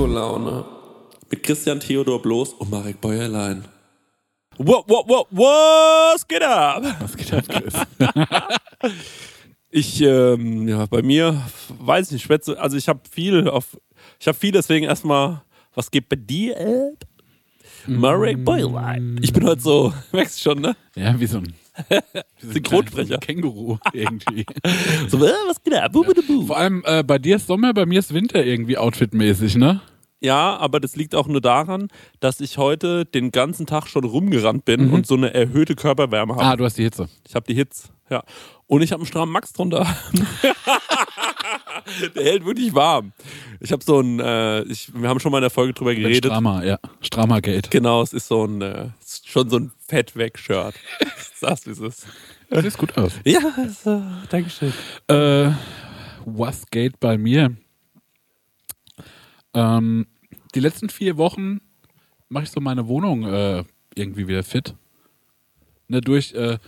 Säkolaune. Mit Christian Theodor Bloß und Marek Bäuerlein. What, what, what, was geht ab? Was geht ab, Chris? Ich, ähm, ja, bei mir, weiß ich nicht, schwätze, also ich habe viel auf, ich habe viel, deswegen erstmal, was geht bei dir ab? Marek Bäuerlein. Ich bin heute so, merkst du schon, ne? ja, wie so ein Synchronsprecher. Känguru irgendwie. So, äh, was geht ab? Bubidibu. Vor allem äh, bei dir ist Sommer, bei mir ist Winter irgendwie outfitmäßig, ne? Ja, aber das liegt auch nur daran, dass ich heute den ganzen Tag schon rumgerannt bin und so eine erhöhte Körperwärme habe. Ah, du hast die Hitze. Ich habe die Hits, ja. Und ich habe einen strammen Max drunter. Der hält wirklich warm. Ich habe so ein, äh, ich, wir haben schon mal in der Folge drüber geredet. Strama, ja. Strama Gate. Genau, es ist so ein, äh, schon so ein Fett-Weg-Shirt. Sagst wie es. Das sieht gut aus. Ja, so, Dankeschön. Äh, was geht bei mir? Ähm, die letzten vier Wochen mache ich so meine Wohnung äh, irgendwie wieder fit. Ne, durch äh,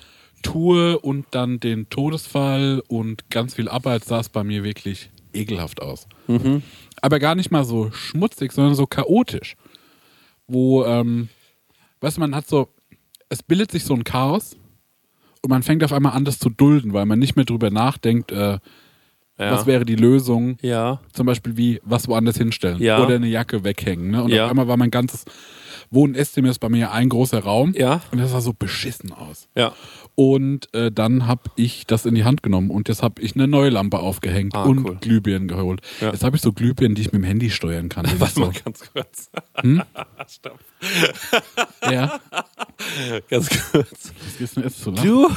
Tour und dann den Todesfall und ganz viel Arbeit sah es bei mir wirklich ekelhaft aus. Aber gar nicht mal so schmutzig, sondern so chaotisch. Wo, ähm, weißt du, man hat so, es bildet sich so ein Chaos und man fängt auf einmal an, das zu dulden, weil man nicht mehr drüber nachdenkt, äh, Ja. was wäre die Lösung. ja. Zum Beispiel wie was woanders hinstellen Ja. oder eine Jacke weghängen. Ne? Und auf einmal war mein ganzes Wohn- ist bei mir ein großer Raum Ja. und das sah so beschissen aus. Ja. Und äh, dann habe ich das in die Hand genommen und jetzt habe ich eine neue Lampe aufgehängt Ah, und cool. Glühbirnen geholt. Ja. Jetzt habe ich so Glühbirnen, die ich mit dem Handy steuern kann. Warte so, mal ganz kurz. Stopp. ja, Ganz kurz. das ist mir jetzt zu lang. Du.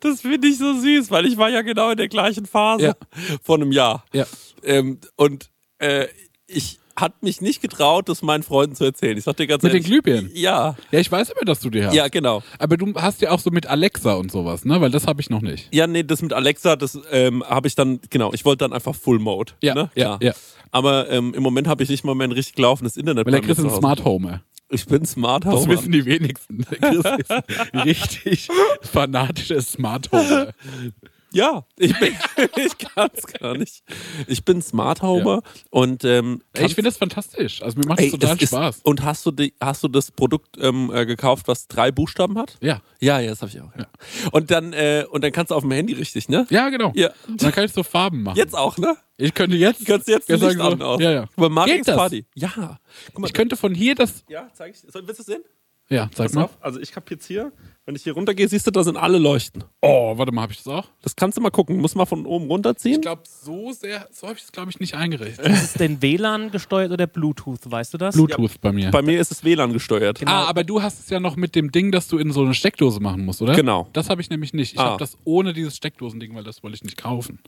Das finde ich so süß, weil ich war ja genau in der gleichen Phase Ja. vor einem Jahr. Ja. Ähm, und äh, ich hatte mich nicht getraut, das meinen Freunden zu erzählen. Ich sagte dir ganz Mit den ehrlich. Glühbirnen? Ja. Ja, ich weiß immer, dass du die hast. Ja, genau. Aber du hast ja auch so mit Alexa und sowas, ne? Weil das habe ich noch nicht. Ja, nee, das mit Alexa, das ähm, habe ich dann, genau, ich wollte dann einfach Full Mode. Ja, ne? ja, ja. Aber ähm, im Moment habe ich nicht mal mehr ein richtig laufendes Internet. Weil der Chris ist ein. Smart Homer. Ich bin Smart Das Home. wissen die wenigsten. Der Chris ist ein richtig fanatischer Smart Homer. Ja, ich bin, ich kann es gar nicht. Ich bin Smart Homer und ähm, Ey, ich finde das fantastisch. Also mir macht das Ey, total das Spaß. Ist, und hast du, die, hast du das Produkt ähm, äh, gekauft, was drei Buchstaben hat? ja. Ja, ja, das habe ich auch. Ja. Und dann äh, und dann kannst du auf dem Handy richtig, ne? Ja, genau. Ja. Und dann kann ich so Farben machen. Jetzt auch, ne? Ich könnte jetzt. Du kannst jetzt Ja, Licht sagen so, auch. Ja, ja. Geht das? Party. Ja. Guck mal, Ich könnte von hier das. ja, zeig ich. Soll, willst du es sehen? Ja, sag Pass mal. auf. Also ich habe jetzt hier, wenn ich hier runtergehe, siehst du, da sind alle Leuchten. Oh, warte mal, habe ich das auch? Das kannst du mal gucken. Muss mal von oben runterziehen. Ich glaube, so sehr, so habe ich es, glaube ich, nicht eingerichtet. Ist es denn WLAN gesteuert oder Bluetooth, weißt du das? Bluetooth bei mir. Bei mir ist es WLAN gesteuert. Genau. Ah, aber du hast es ja noch mit dem Ding, dass du in so eine Steckdose machen musst, oder? Genau. Das habe ich nämlich nicht. Ich Ah. habe das ohne dieses Steckdosending, weil das wollte ich nicht kaufen.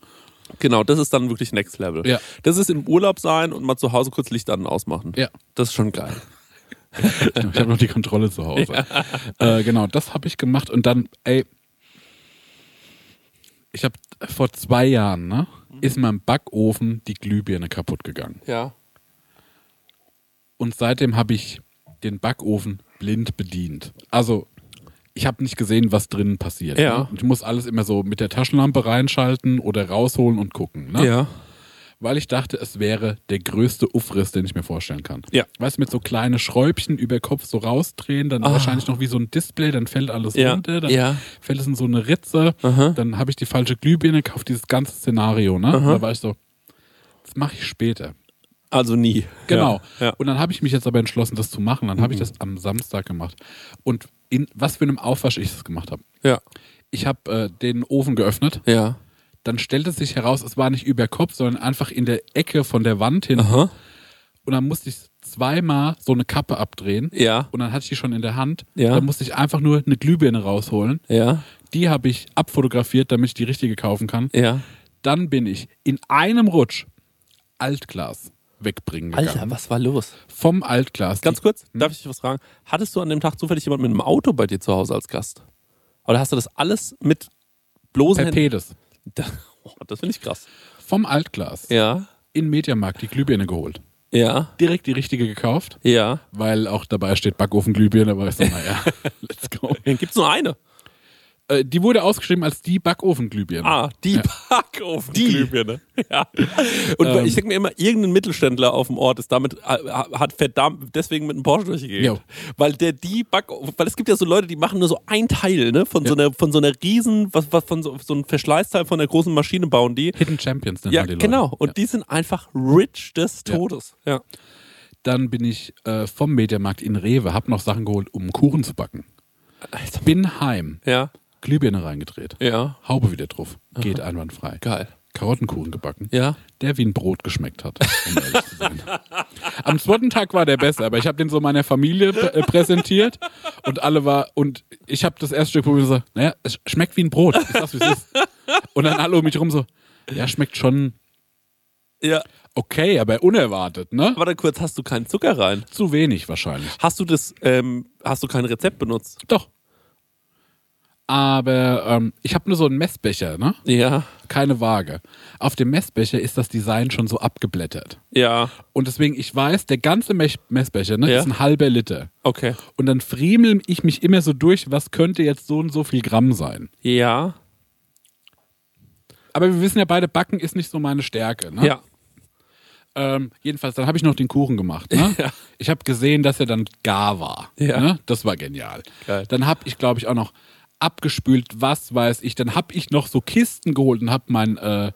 Genau, das ist dann wirklich Next Level. Ja. Das ist im Urlaub sein und mal zu Hause kurz Licht an und ausmachen. Ja. Das ist schon geil. Ich habe noch die Kontrolle zu Hause. Äh, genau, das habe ich gemacht und dann, ey, ich habe vor zwei Jahren, ne, ist meinem Backofen die Glühbirne kaputt gegangen. Ja. Und seitdem habe ich den Backofen blind bedient. Also, ich habe nicht gesehen, was drinnen passiert. Ja. Ne? Ich muss alles immer so mit der Taschenlampe reinschalten oder rausholen und gucken. Ne? Ja. Weil ich dachte, es wäre der größte Uffriss, den ich mir vorstellen kann. Ja. Weißt du, mit so kleine Schräubchen über Kopf so rausdrehen, dann wahrscheinlich noch wie so ein Display, dann fällt alles Ah. Ja. runter, dann Ja. fällt es in so eine Ritze, dann habe ich die falsche Glühbirne, kaufe dieses ganze Szenario, ne? Da war ich so, das mache ich später. Also nie. Genau. Ja. Mhm. Und dann habe ich mich jetzt aber entschlossen, das zu machen. Dann habe ich das am Samstag gemacht. Und in was für einem Aufwasch ich das gemacht habe. Ja. Ich habe äh, den Ofen geöffnet. Ja. Dann stellte sich heraus, es war nicht über Kopf, sondern einfach in der Ecke von der Wand hin. Aha. Und dann musste ich zweimal so eine Kappe abdrehen. Ja. Und dann hatte ich die schon in der Hand. Ja. Dann musste ich einfach nur eine Glühbirne rausholen. Ja. Die habe ich abfotografiert, damit ich die richtige kaufen kann. Ja. Dann bin ich in einem Rutsch Altglas wegbringen gegangen. Alter, was war los? Vom Altglas. Ganz kurz, darf ich dich was fragen? Hattest du an dem Tag zufällig jemand mit einem Auto bei dir zu Hause als Gast? Oder hast du das alles mit bloßen Per Händen? Oh, das finde ich krass. Vom Altglas Ja. in Mediamarkt die Glühbirne geholt. Ja. Direkt die richtige gekauft, Ja. weil auch dabei steht Backofen Glühbirne, aber ich sag, naja, let's go. Dann gibt's nur eine. Äh, die wurde ausgeschrieben als die Backofenglühbirne. Ah, die Ja. Backofenglühbirne. Ja. Und Ähm. ich denke mir immer, irgendein Mittelständler auf dem Ort ist damit, äh, hat verdammt deswegen mit einem Porsche durchgegeben. Jo. Weil der die Backofen, weil es gibt ja so Leute, die machen nur so ein Teil, ne, von so einer, von so einer riesen, was, was, von so, so einem Verschleißteil von der großen Maschine bauen die. Hidden Champions nennt Ja, man die Leute. genau. Und Ja. die sind einfach rich des Ja. Todes. Ja. Dann bin ich äh, vom Mediamarkt in Rewe, hab noch Sachen geholt, um Kuchen zu backen. Bin heim, Ja. Glühbirne reingedreht, Ja. Haube wieder drauf, geht einwandfrei. Geil. Karottenkuchen gebacken, Ja. der wie ein Brot geschmeckt hat, um ehrlich zu sein. Am zweiten Tag war der besser, aber ich habe den so meiner Familie prä- äh, präsentiert und alle war und ich habe das erste Stück probiert und gesagt, naja, es schmeckt wie ein Brot. Ich sag's, wie es ist. Und dann alle um mich rum so, ja, schmeckt schon Ja. okay, aber unerwartet, ne? Warte kurz, hast du keinen Zucker rein? Zu wenig wahrscheinlich. Hast du das, ähm, hast du kein Rezept benutzt? Doch. Aber ähm, ich habe nur so einen Messbecher, ne? Ja. Keine Waage. Auf dem Messbecher ist das Design schon so abgeblättert. Ja. Und deswegen, ich weiß, der ganze Mech- Messbecher ne, Ja. ist ein halber Liter. Okay. Und dann friemel ich mich immer so durch, was könnte jetzt so und so viel Gramm sein. Ja. Aber wir wissen ja beide, Backen ist nicht so meine Stärke. Ne? Ja. Ähm, jedenfalls, dann habe ich noch den Kuchen gemacht. Ne? Ja. Ich habe gesehen, dass er dann gar war. Ja. Ne? Das war genial. Geil. Dann habe ich, glaube ich, auch noch abgespült, was weiß ich. Dann habe ich noch so Kisten geholt und habe meinen äh,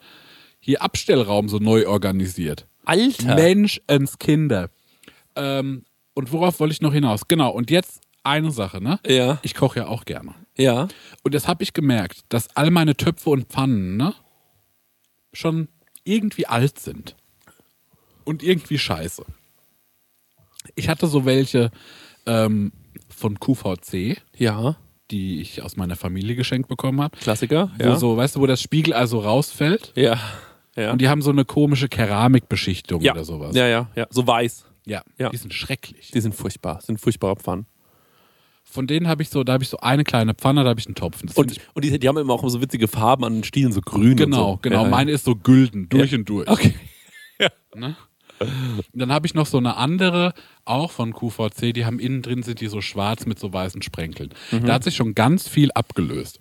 hier Abstellraum so neu organisiert. Alter. Mensch ins Kinder. Ähm, und worauf wollte ich noch hinaus? Genau, und jetzt eine Sache, ne? Ja. Ich koche ja auch gerne. Ja. Und jetzt habe ich gemerkt, dass all meine Töpfe und Pfannen, ne? Schon irgendwie alt sind. Und irgendwie scheiße. Ich hatte so welche ähm, von QVC, Ja. Die ich aus meiner Familie geschenkt bekommen habe. Klassiker. Wo Ja. so, weißt du, wo das Spiegel also rausfällt Ja. Ja. und die haben so eine komische Keramikbeschichtung ja. oder sowas. Ja, ja, ja. So weiß. ja. Ja. Die sind schrecklich. Die sind furchtbar. Sind furchtbare Pfannen. Von denen habe ich so, da habe ich so eine kleine Pfanne, da habe ich einen Topf. Das Und, und die, die haben immer auch so witzige Farben an den Stielen, so grün. Genau, und so. genau. Ja, Meine ist so gülden, durch und durch. Okay. Ne? Dann habe ich noch so eine andere, auch von QVC, die haben innen drin sind die so schwarz mit so weißen Sprenkeln. Mhm. Da hat sich schon ganz viel abgelöst.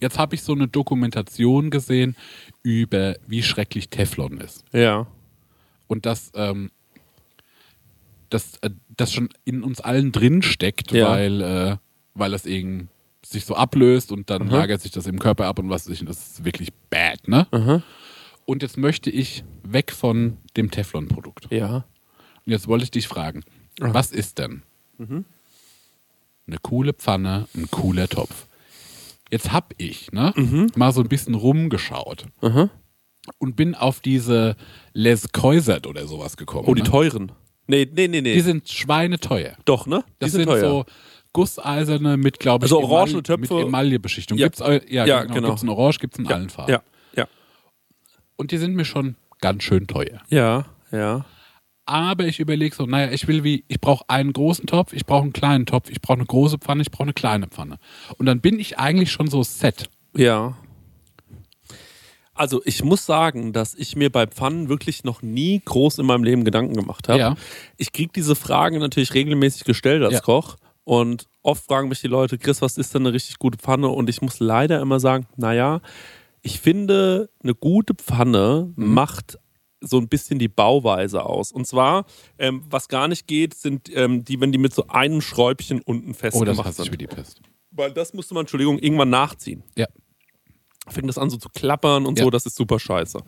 Jetzt habe ich so eine Dokumentation gesehen über, wie schrecklich Teflon ist. Ja. Und dass ähm, das, äh, das schon in uns allen drin steckt, Ja. weil, äh, weil das eben sich so ablöst und Mhm. dann lagert sich das im Körper ab und was weiß ich, das ist wirklich bad, ne? Mhm. Und jetzt möchte ich weg von dem Teflon-Produkt. Ja. Und jetzt wollte ich dich fragen, was ist denn eine coole Pfanne, ein cooler Topf? Jetzt hab ich ne, mal so ein bisschen rumgeschaut und bin auf diese Les Keusert oder sowas gekommen. Oh, die ne? teuren. Nee, nee, nee, nee. Die sind schweineteuer. Doch, ne? Die Das sind, sind so gusseiserne mit, glaube ich, Also orangene Emal- Töpfe. mit Emaillebeschichtung. Ja. Gibt's, ja, Ja, genau. genau. Gibt's in Orange, gibt's in ja. allen Farben. Ja. Und die sind mir schon ganz schön teuer. Ja. Ja. Aber ich überlege so, naja, ich will wie, ich brauche einen großen Topf, ich brauche einen kleinen Topf, ich brauche eine große Pfanne, ich brauche eine kleine Pfanne. Und dann bin ich eigentlich schon so set. Ja. Also ich muss sagen, dass ich mir bei Pfannen wirklich noch nie groß in meinem Leben Gedanken gemacht habe. Ja. Ich kriege diese Fragen natürlich regelmäßig gestellt als Ja. Koch und oft fragen mich die Leute, Chris, was ist denn eine richtig gute Pfanne? Und ich muss leider immer sagen, naja, ich finde, eine gute Pfanne Mhm. macht so ein bisschen die Bauweise aus. Und zwar, ähm, was gar nicht geht, sind ähm, die, wenn die mit so einem Schräubchen unten Oh, festgemacht das hasse ich sind. wie die Pest. Weil das musste man, Entschuldigung, irgendwann nachziehen Ja. fängt das an so zu klappern und Ja. so, das ist super scheiße.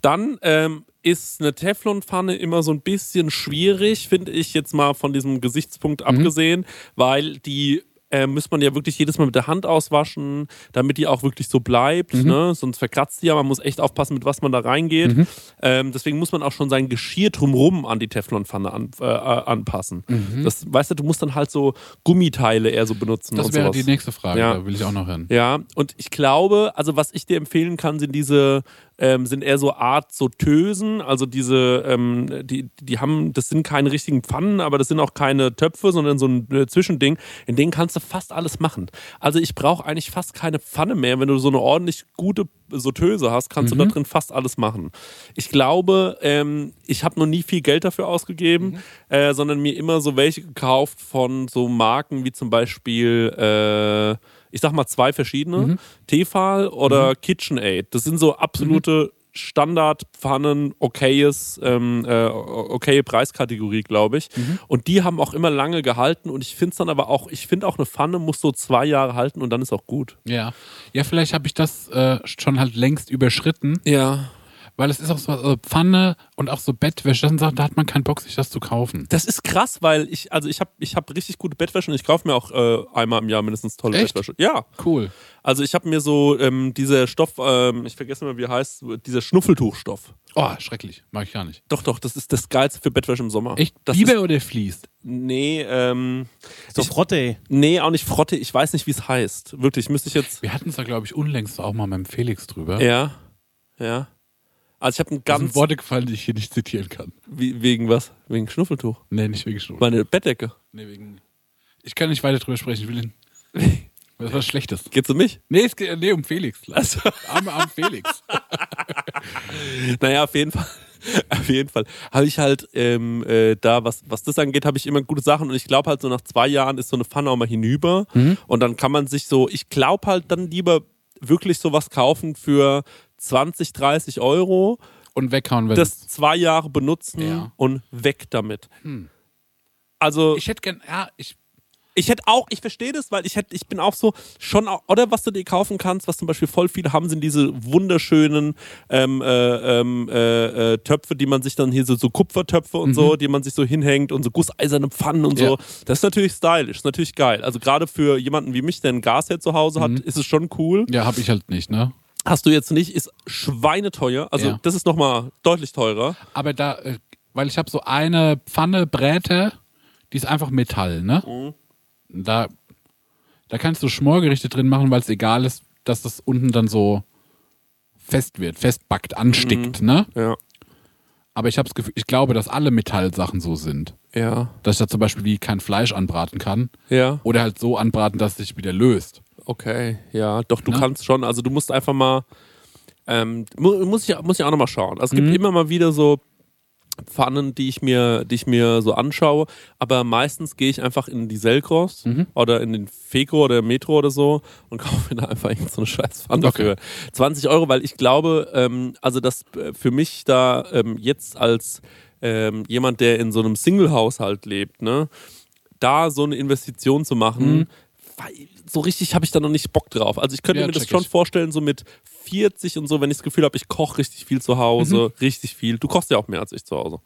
Dann ähm, ist eine Teflonpfanne immer so ein bisschen schwierig, finde ich jetzt mal von diesem Gesichtspunkt abgesehen, weil die äh, muss man ja wirklich jedes Mal mit der Hand auswaschen, damit die auch wirklich so bleibt. Ne? Sonst verkratzt die ja. Man muss echt aufpassen, mit was man da reingeht. Ähm, deswegen muss man auch schon sein Geschirr drumrum an die Teflonpfanne an, äh, äh, anpassen. Das, weißt du, du musst dann halt so Gummiteile eher so benutzen. Das wäre sowas. die nächste Frage, Ja. da will ich auch noch hören. Ja, und ich glaube, also was ich dir empfehlen kann, sind diese, ähm, sind eher so Art so Tösen, also diese, ähm, die, die haben, das sind keine richtigen Pfannen, aber das sind auch keine Töpfe, sondern so ein äh, Zwischending, in denen kannst du fast alles machen. Also ich brauche eigentlich fast keine Pfanne mehr, wenn du so eine ordentlich gute so Töse hast, kannst du da drin fast alles machen. Ich glaube, ähm, ich habe noch nie viel Geld dafür ausgegeben, äh, sondern mir immer so welche gekauft von so Marken wie zum Beispiel äh, ich sag mal zwei verschiedene, Mhm. Tefal oder KitchenAid. Das sind so absolute Standardpfannen, okayes, ähm, äh, okaye Preiskategorie, glaube ich. Mhm. Und die haben auch immer lange gehalten und ich finde es dann aber auch, ich finde auch eine Pfanne muss so zwei Jahre halten und dann ist auch gut. Ja. Ja, vielleicht habe ich das äh, schon halt längst überschritten, Ja. Weil es ist auch so äh, Pfanne und auch so Bettwäsche, sind Sachen, da hat man keinen Bock, sich das zu kaufen. Das ist krass, weil ich, also ich habe ich hab richtig gute Bettwäsche und ich kaufe mir auch äh, einmal im Jahr mindestens tolle Echt? Bettwäsche. Ja. Cool. Also ich habe mir so ähm, dieser Stoff, ähm, ich vergesse mal, wie er heißt, dieser Schnuffeltuchstoff. Oh, schrecklich. Mag ich gar nicht. Doch, doch, das ist das Geilste für Bettwäsche im Sommer. Echt? Das Biber ist, oder fließt? nee, ähm, So Frotte, ey. nee, auch nicht Frotte. Ich weiß nicht, wie es heißt. Wirklich, müsste ich jetzt. Wir hatten es da, glaube ich, unlängst auch mal mit dem Felix drüber. Ja, ja. Also ich habe ein ganz Worte gefallen, die ich hier nicht zitieren kann. wie, wegen was? Wegen Schnuffeltuch. Nee, nicht wegen Schnurren. Meine Bettdecke. Nee, wegen. Ich kann nicht weiter drüber sprechen. Ich will ihn. Das ist was Schlechtes. Geht's um mich? Nee, es geht nee, um Felix. Also, Arme, arm Felix. naja, auf jeden Fall. Auf jeden Fall habe ich halt ähm, äh, da, was, was das angeht, habe ich immer gute Sachen und ich glaube halt so nach zwei Jahren ist so eine Pfanne auch mal hinüber und dann kann man sich so, ich glaube halt dann lieber wirklich sowas kaufen für 20, 30 Euro, Und weghauen, wenn das zwei Jahre benutzen Ja. und weg damit. Also Ich hätte gern. Ja, ich. ich hätte auch, ich verstehe das, weil ich hätte, ich bin auch so schon, auch, oder was du dir kaufen kannst, was zum Beispiel voll viele haben, sind diese wunderschönen ähm, äh, ähm, äh, äh, Töpfe, die man sich dann hier so, so Kupfertöpfe und so, die man sich so hinhängt und so gusseiserne Pfannen und so. Ja. Das ist natürlich stylisch, ist natürlich geil. Also gerade für jemanden wie mich, der ein Gasherd zu Hause hat, ist es schon cool. Ja, habe ich halt nicht, ne? Hast du jetzt nicht, ist schweineteuer. Also Ja. das ist nochmal deutlich teurer. Aber da, äh, weil ich habe so eine Pfanne Bräte, die ist einfach Metall, ne? Mhm. Da, da kannst du Schmorgerichte drin machen, weil es egal ist, dass das unten dann so fest wird, festbackt, anstickt, ne? Ja. Aber ich habe das Gefühl, ich glaube, dass alle Metallsachen so sind. Ja. Dass ich da zum Beispiel wie kein Fleisch anbraten kann. Ja. Oder halt so anbraten, dass es sich wieder löst. Okay, ja, doch, du Ne? kannst schon. Also du musst einfach mal, ähm, mu muss ich, muss ich auch nochmal schauen. Also es Mhm. gibt immer mal wieder so Pfannen, die ich mir, die ich mir so anschaue, aber meistens gehe ich einfach in die Selgros Mhm. oder in den Feko oder Metro oder so und kaufe mir da einfach irgend so eine scheiß Pfanne Okay. für 20 Euro, weil ich glaube, ähm, also das äh, für mich da ähm, jetzt als ähm, jemand, der in so einem Single-Haushalt lebt, ne, da so eine Investition zu machen, Mhm. weil so richtig habe ich da noch nicht Bock drauf. Also ich könnte Ja, mir das schon ich. vorstellen, so mit 40 und so, wenn ich das Gefühl habe, ich koche richtig viel zu Hause, richtig viel. Du kochst ja auch mehr als ich zu Hause.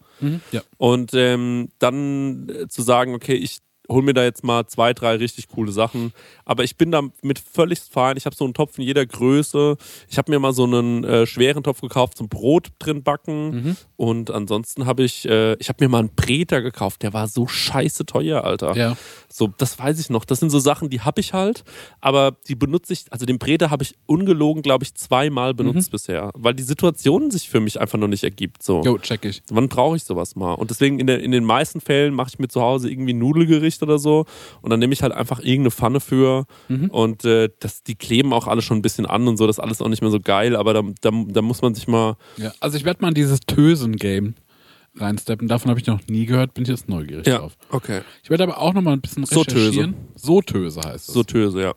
Ja. Und ähm, dann äh, zu sagen, okay, ich hol mir da jetzt mal zwei, drei richtig coole Sachen. Aber ich bin damit völlig fein. Ich habe so einen Topf in jeder Größe. Ich habe mir mal so einen äh, schweren Topf gekauft zum Brot drin backen. Und ansonsten habe ich, äh, ich habe mir mal einen Breter gekauft. Der war so scheiße teuer, Alter. Ja. So, das weiß ich noch. Das sind so Sachen, die habe ich halt, aber die benutze ich, also den Breter habe ich ungelogen, glaube ich, zweimal benutzt bisher, weil die Situation sich für mich einfach noch nicht ergibt. So. Jo, check ich. Wann brauche ich sowas mal? Und deswegen in, der, in den meisten Fällen mache ich mir zu Hause irgendwie ein Nudelgericht oder so und dann nehme ich halt einfach irgendeine Pfanne für und äh, das, die kleben auch alle schon ein bisschen an und so, das ist alles auch nicht mehr so geil, aber da, da, da muss man sich mal, Ja. Also ich werde mal in dieses Tösen-Game reinsteppen. Davon habe ich noch nie gehört, bin ich jetzt neugierig drauf. okay. Ich werde aber auch noch mal ein bisschen recherchieren. So Töse heißt es. So Töse, ja.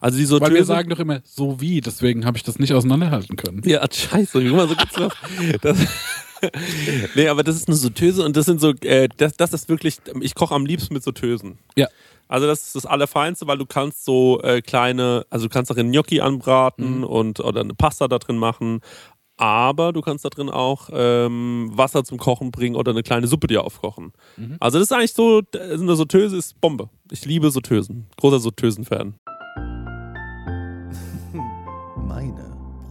Also die so Weil wir sagen doch immer so wie, deswegen habe ich das nicht auseinanderhalten können. Ja, scheiße, guck mal, so geht's los. Das, nee, aber das ist eine Sauteuse und das sind so, äh, das, das ist wirklich, ich koche am liebsten mit Sautösen. Ja. Also das ist das Allerfeinste, weil du kannst so äh, kleine, also du kannst einen Gnocchi anbraten und oder eine Pasta da drin machen, aber du kannst da drin auch ähm, Wasser zum Kochen bringen oder eine kleine Suppe dir aufkochen. Also das ist eigentlich so, äh, eine Sauteuse ist Bombe. Ich liebe Sautösen. Großer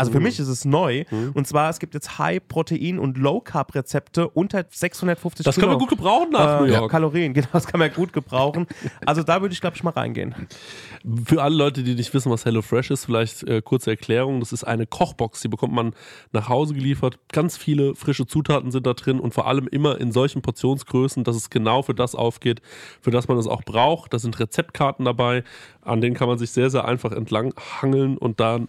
Also für mich ist es neu. Und zwar, es gibt jetzt High-Protein- und Low-Carb-Rezepte unter 650 Das können wir gut gebrauchen nach äh, New York. Kalorien, genau, das kann man gut gebrauchen. Also da würde ich, glaube ich, mal reingehen. Für alle Leute, die nicht wissen, was HelloFresh ist, vielleicht äh, kurze Erklärung. Das ist eine Kochbox, die bekommt man nach Hause geliefert. Ganz viele frische Zutaten sind da drin und vor allem immer in solchen Portionsgrößen, dass es genau für das aufgeht, für das man es auch braucht. Da sind Rezeptkarten dabei, an denen kann man sich sehr, sehr einfach entlang hangeln und dann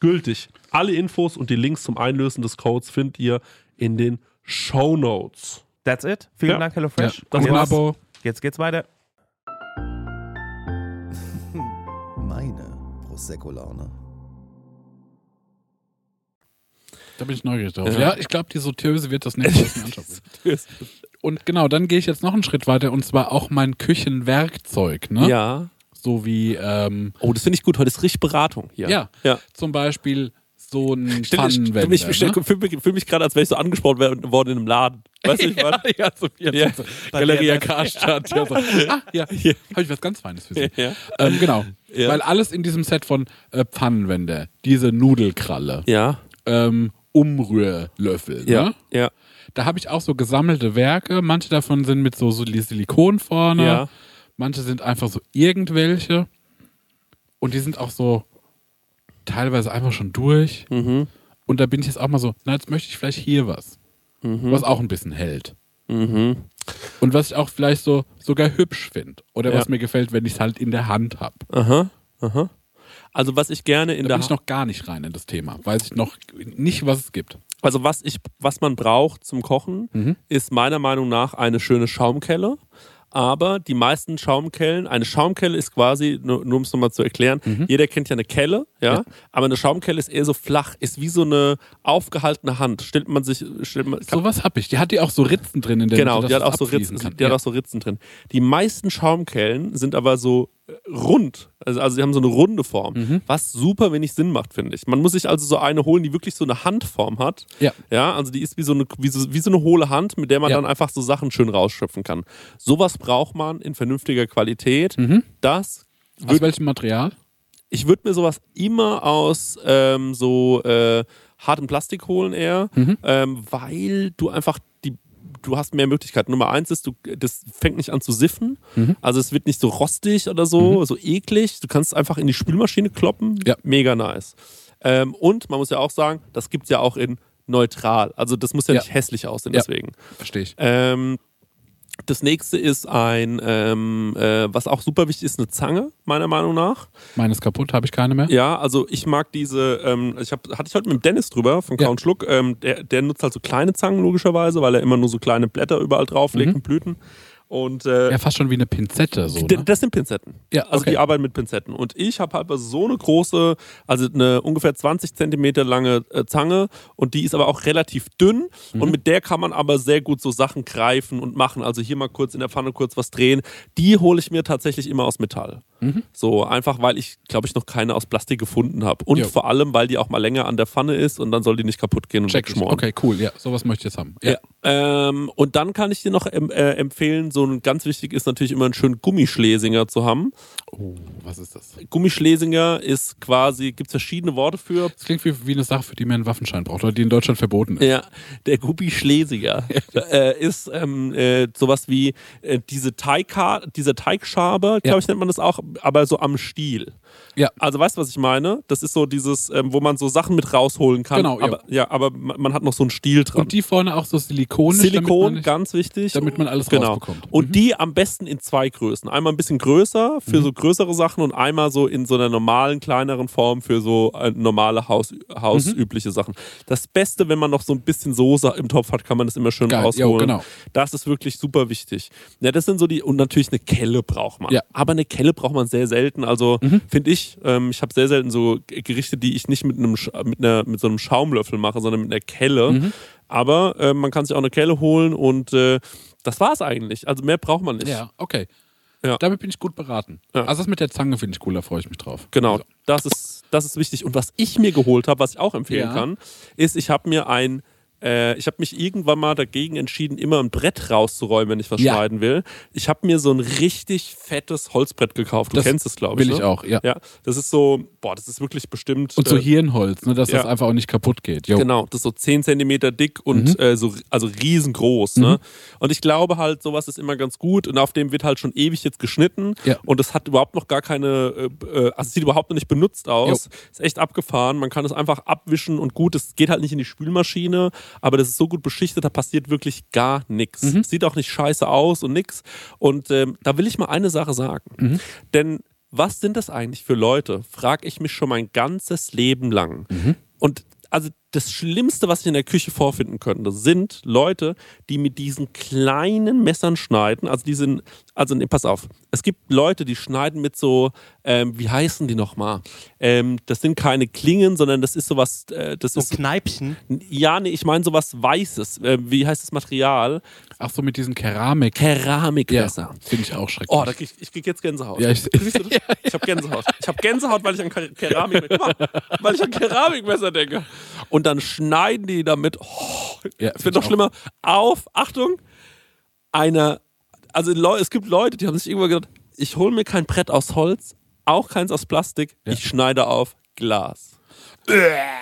gültig. Alle Infos und die Links zum Einlösen des Codes findet ihr in den Show Notes. That's it. Vielen Ja. Dank, HelloFresh. Das Und war's. jetzt, Abo. jetzt geht's weiter. Meine Prosecco-Laune. Da bin ich neugierig drauf. Ja, ich glaube, die Sauteuse wird das nächste anschauen. Und genau, dann gehe ich jetzt noch einen Schritt weiter und zwar auch mein Küchenwerkzeug, ne? Ja. So wie, ähm, Oh, das finde ich gut. Heute ist richtig Beratung hier. ja, Ja. zum Beispiel so ein Pfannenwender. ich ich ne? fühle mich, fühl mich gerade, als wäre ich so angesprochen worden in einem Laden. Weißt du, ich ja, ja, so wie Ja. so Galeria Karstadt. Ja, so. Ah, ja, habe ich was ganz Feines für Sie. Ja. Ähm, genau, Ja. weil alles in diesem Set von äh, Pfannenwender, diese Nudelkralle, Ja. ähm, Umrührlöffel, Ja. ne? Ja. Da habe ich auch so gesammelte Werke. Manche davon sind mit so, so Silikon vorne. Ja. Manche sind einfach so irgendwelche. Und die sind auch so teilweise einfach schon durch. Mhm. Und da bin ich jetzt auch mal so, na, jetzt möchte ich vielleicht hier was. Was auch ein bisschen hält. Mhm. Und was ich auch vielleicht so sogar hübsch finde. Oder Ja. was mir gefällt, wenn ich es halt in der Hand habe. Aha. Aha. Also was ich gerne in Da der bin ich noch gar nicht rein in das Thema. Weiß ich noch nicht, was es gibt. Also was ich, was man braucht zum Kochen, Mhm. ist meiner Meinung nach eine schöne Schaumkelle. Aber die meisten Schaumkellen, eine Schaumkelle ist quasi, nur, nur um es nochmal zu erklären, Mhm. jeder kennt ja eine Kelle, ja? aber eine Schaumkelle ist eher so flach, ist wie so eine aufgehaltene Hand. Stellt man sich, stellt man, Sowas habe ich. Die hat die auch so Ritzen drin in der genau, Mitte, die hat, auch so Ritzen, kann. die hat Ja. auch so Ritzen drin. Die meisten Schaumkellen sind aber so rund. Also, also sie haben so eine runde Form, Mhm. was super wenig Sinn macht, finde ich. Man muss sich also so eine holen, die wirklich so eine Handform hat. Ja. Ja, also die ist wie so eine, wie so, wie so eine hohle Hand, mit der man Ja. dann einfach so Sachen schön rausschöpfen kann. Sowas braucht man in vernünftiger Qualität. Mhm. Das Aus welchem Material? ich würde mir sowas immer aus ähm, so äh, hartem Plastik holen eher, Mhm. ähm, weil du einfach du hast mehr Möglichkeiten. Nummer eins ist, du, das fängt nicht an zu siffen. Mhm. Also es wird nicht so rostig oder so, so eklig. Du kannst einfach in die Spülmaschine kloppen. Ja. Mega nice. Ähm, und man muss ja auch sagen, das gibt es ja auch in neutral. Also das muss ja, Ja. nicht hässlich aussehen, Ja. deswegen. Verstehe ich. Ähm, das nächste ist ein, ähm, äh, was auch super wichtig ist, eine Zange, meiner Meinung nach. Meine ist kaputt, habe ich keine mehr. Ja, also ich mag diese, ähm, ich hab, hatte ich heute mit dem Dennis drüber von Ja. Kau und Schluck, ähm, der, der nutzt halt so kleine Zangen logischerweise, weil er immer nur so kleine Blätter überall drauflegt Mhm. und Blüten. Und äh, Ja, fast schon wie eine Pinzette. So, ne? Das sind Pinzetten. Ja, Also okay. die arbeiten mit Pinzetten. Und ich habe halt so eine große, also eine ungefähr 20 Zentimeter lange äh, Zange und die ist aber auch relativ dünn Mhm. und mit der kann man aber sehr gut so Sachen greifen und machen. Also hier mal kurz in der Pfanne kurz was drehen. Die hole ich mir tatsächlich immer aus Metall. Mhm. So einfach, weil ich, glaube ich, noch keine aus Plastik gefunden habe. Und Jo. vor allem, weil die auch mal länger an der Pfanne ist und dann soll die nicht kaputt gehen und Check wegschmoren. Okay, cool. Ja, sowas möchte ich jetzt haben. Ja. Ja. Ähm, und dann kann ich dir noch äh, empfehlen, so ein ganz wichtig ist natürlich immer einen schönen Gummischlesinger zu haben. Oh, was ist das? Gummischlesinger ist quasi, gibt es verschiedene Worte für. Das klingt wie, wie eine Sache, für die man einen Waffenschein braucht oder die in Deutschland verboten ist. Ja, der Gummischlesinger äh, ist ähm, äh, sowas wie äh, diese Teigka diese Teigschabe, glaube Ja. ich, nennt man das auch, aber so am Stiel. Ja. Also weißt du, was ich meine? Das ist so dieses, ähm, wo man so Sachen mit rausholen kann. Genau, ja. aber, ja. aber man hat noch so einen Stiel dran. Und die vorne auch so silikonisch, Silikon, nicht, ganz wichtig. damit man alles genau. rausbekommt. Mhm. Und die am besten in zwei Größen. Einmal ein bisschen größer für so größere Sachen und einmal so in so einer normalen, kleineren Form für so äh, normale Haus, hausübliche Sachen. Das Beste, wenn man noch so ein bisschen Soße im Topf hat, kann man das immer schön Geil, rausholen. jo, genau. Das ist wirklich super wichtig. Ja, das sind so die, und natürlich eine Kelle braucht man. Ja. Mhm. Aber eine Kelle braucht man sehr selten. Also finde ich, ähm, ich habe sehr selten so Gerichte, die ich nicht mit einem mit einer mit so einem Schaumlöffel mache, sondern mit einer Kelle. Mhm. Aber äh, man kann sich auch eine Kelle holen und äh, das war's eigentlich. Also mehr braucht man nicht. Ja, okay. Ja. Damit bin ich gut beraten. Ja. Also das mit der Zange finde ich cool, da freue ich mich drauf. Genau, Also, das ist, das ist wichtig. Und was ich mir geholt habe, was ich auch empfehlen Ja. kann, ist, ich habe mir ein, äh, ich habe mich irgendwann mal dagegen entschieden, immer ein Brett rauszuräumen, wenn ich was Ja. schneiden will. Ich habe mir so ein richtig fettes Holzbrett gekauft. Du Das kennst es, glaube ich. will ne? ich auch, ja. Ja, das ist so, boah, das ist wirklich bestimmt. Und so äh, Hirnholz, ne, dass das ja. einfach auch nicht kaputt geht. Jo. Genau, das ist so 10 Zentimeter dick und Mhm. äh, so, also riesengroß. Ne? Und ich glaube halt, sowas ist immer ganz gut und auf dem wird halt schon ewig jetzt geschnitten Ja. und es hat überhaupt noch gar keine, äh, äh, also es sieht überhaupt noch nicht benutzt aus. Ist echt abgefahren. Man kann es einfach abwischen und gut, es geht halt nicht in die Spülmaschine, aber das ist so gut beschichtet, da passiert wirklich gar nichts. Mhm. Sieht auch nicht scheiße aus und nix. Und ähm, da will ich mal eine Sache sagen. Mhm. Denn was sind das eigentlich für Leute? Frag ich mich schon mein ganzes Leben lang. Und also das Schlimmste, was ich in der Küche vorfinden könnte, sind Leute, die mit diesen kleinen Messern schneiden. Also die sind, also nee, pass auf, es gibt Leute, die schneiden mit so, ähm, wie heißen die nochmal? Ähm, das sind keine Klingen, sondern das ist sowas, äh, das So ist, Kneipchen. ja, nee, ich meine sowas Weißes. Äh, wie heißt das Material? Ach so, mit diesen Keramik. Keramikmesser. Finde ich auch schrecklich. Oh, da krieg, ich ich krieg jetzt Gänsehaut. Ja, ich- Siehst du das? ich habe Gänsehaut. Ich habe Gänsehaut, weil ich an Ke- Keramik, mal, weil ich an Keramikmesser denke. Und dann schneiden die damit. Oh, Ja, es wird noch schlimmer. Auf, Achtung, eine. Also es gibt Leute, die haben sich irgendwann gedacht, ich hole mir kein Brett aus Holz, auch keins aus Plastik. Ja. Ich schneide auf Glas.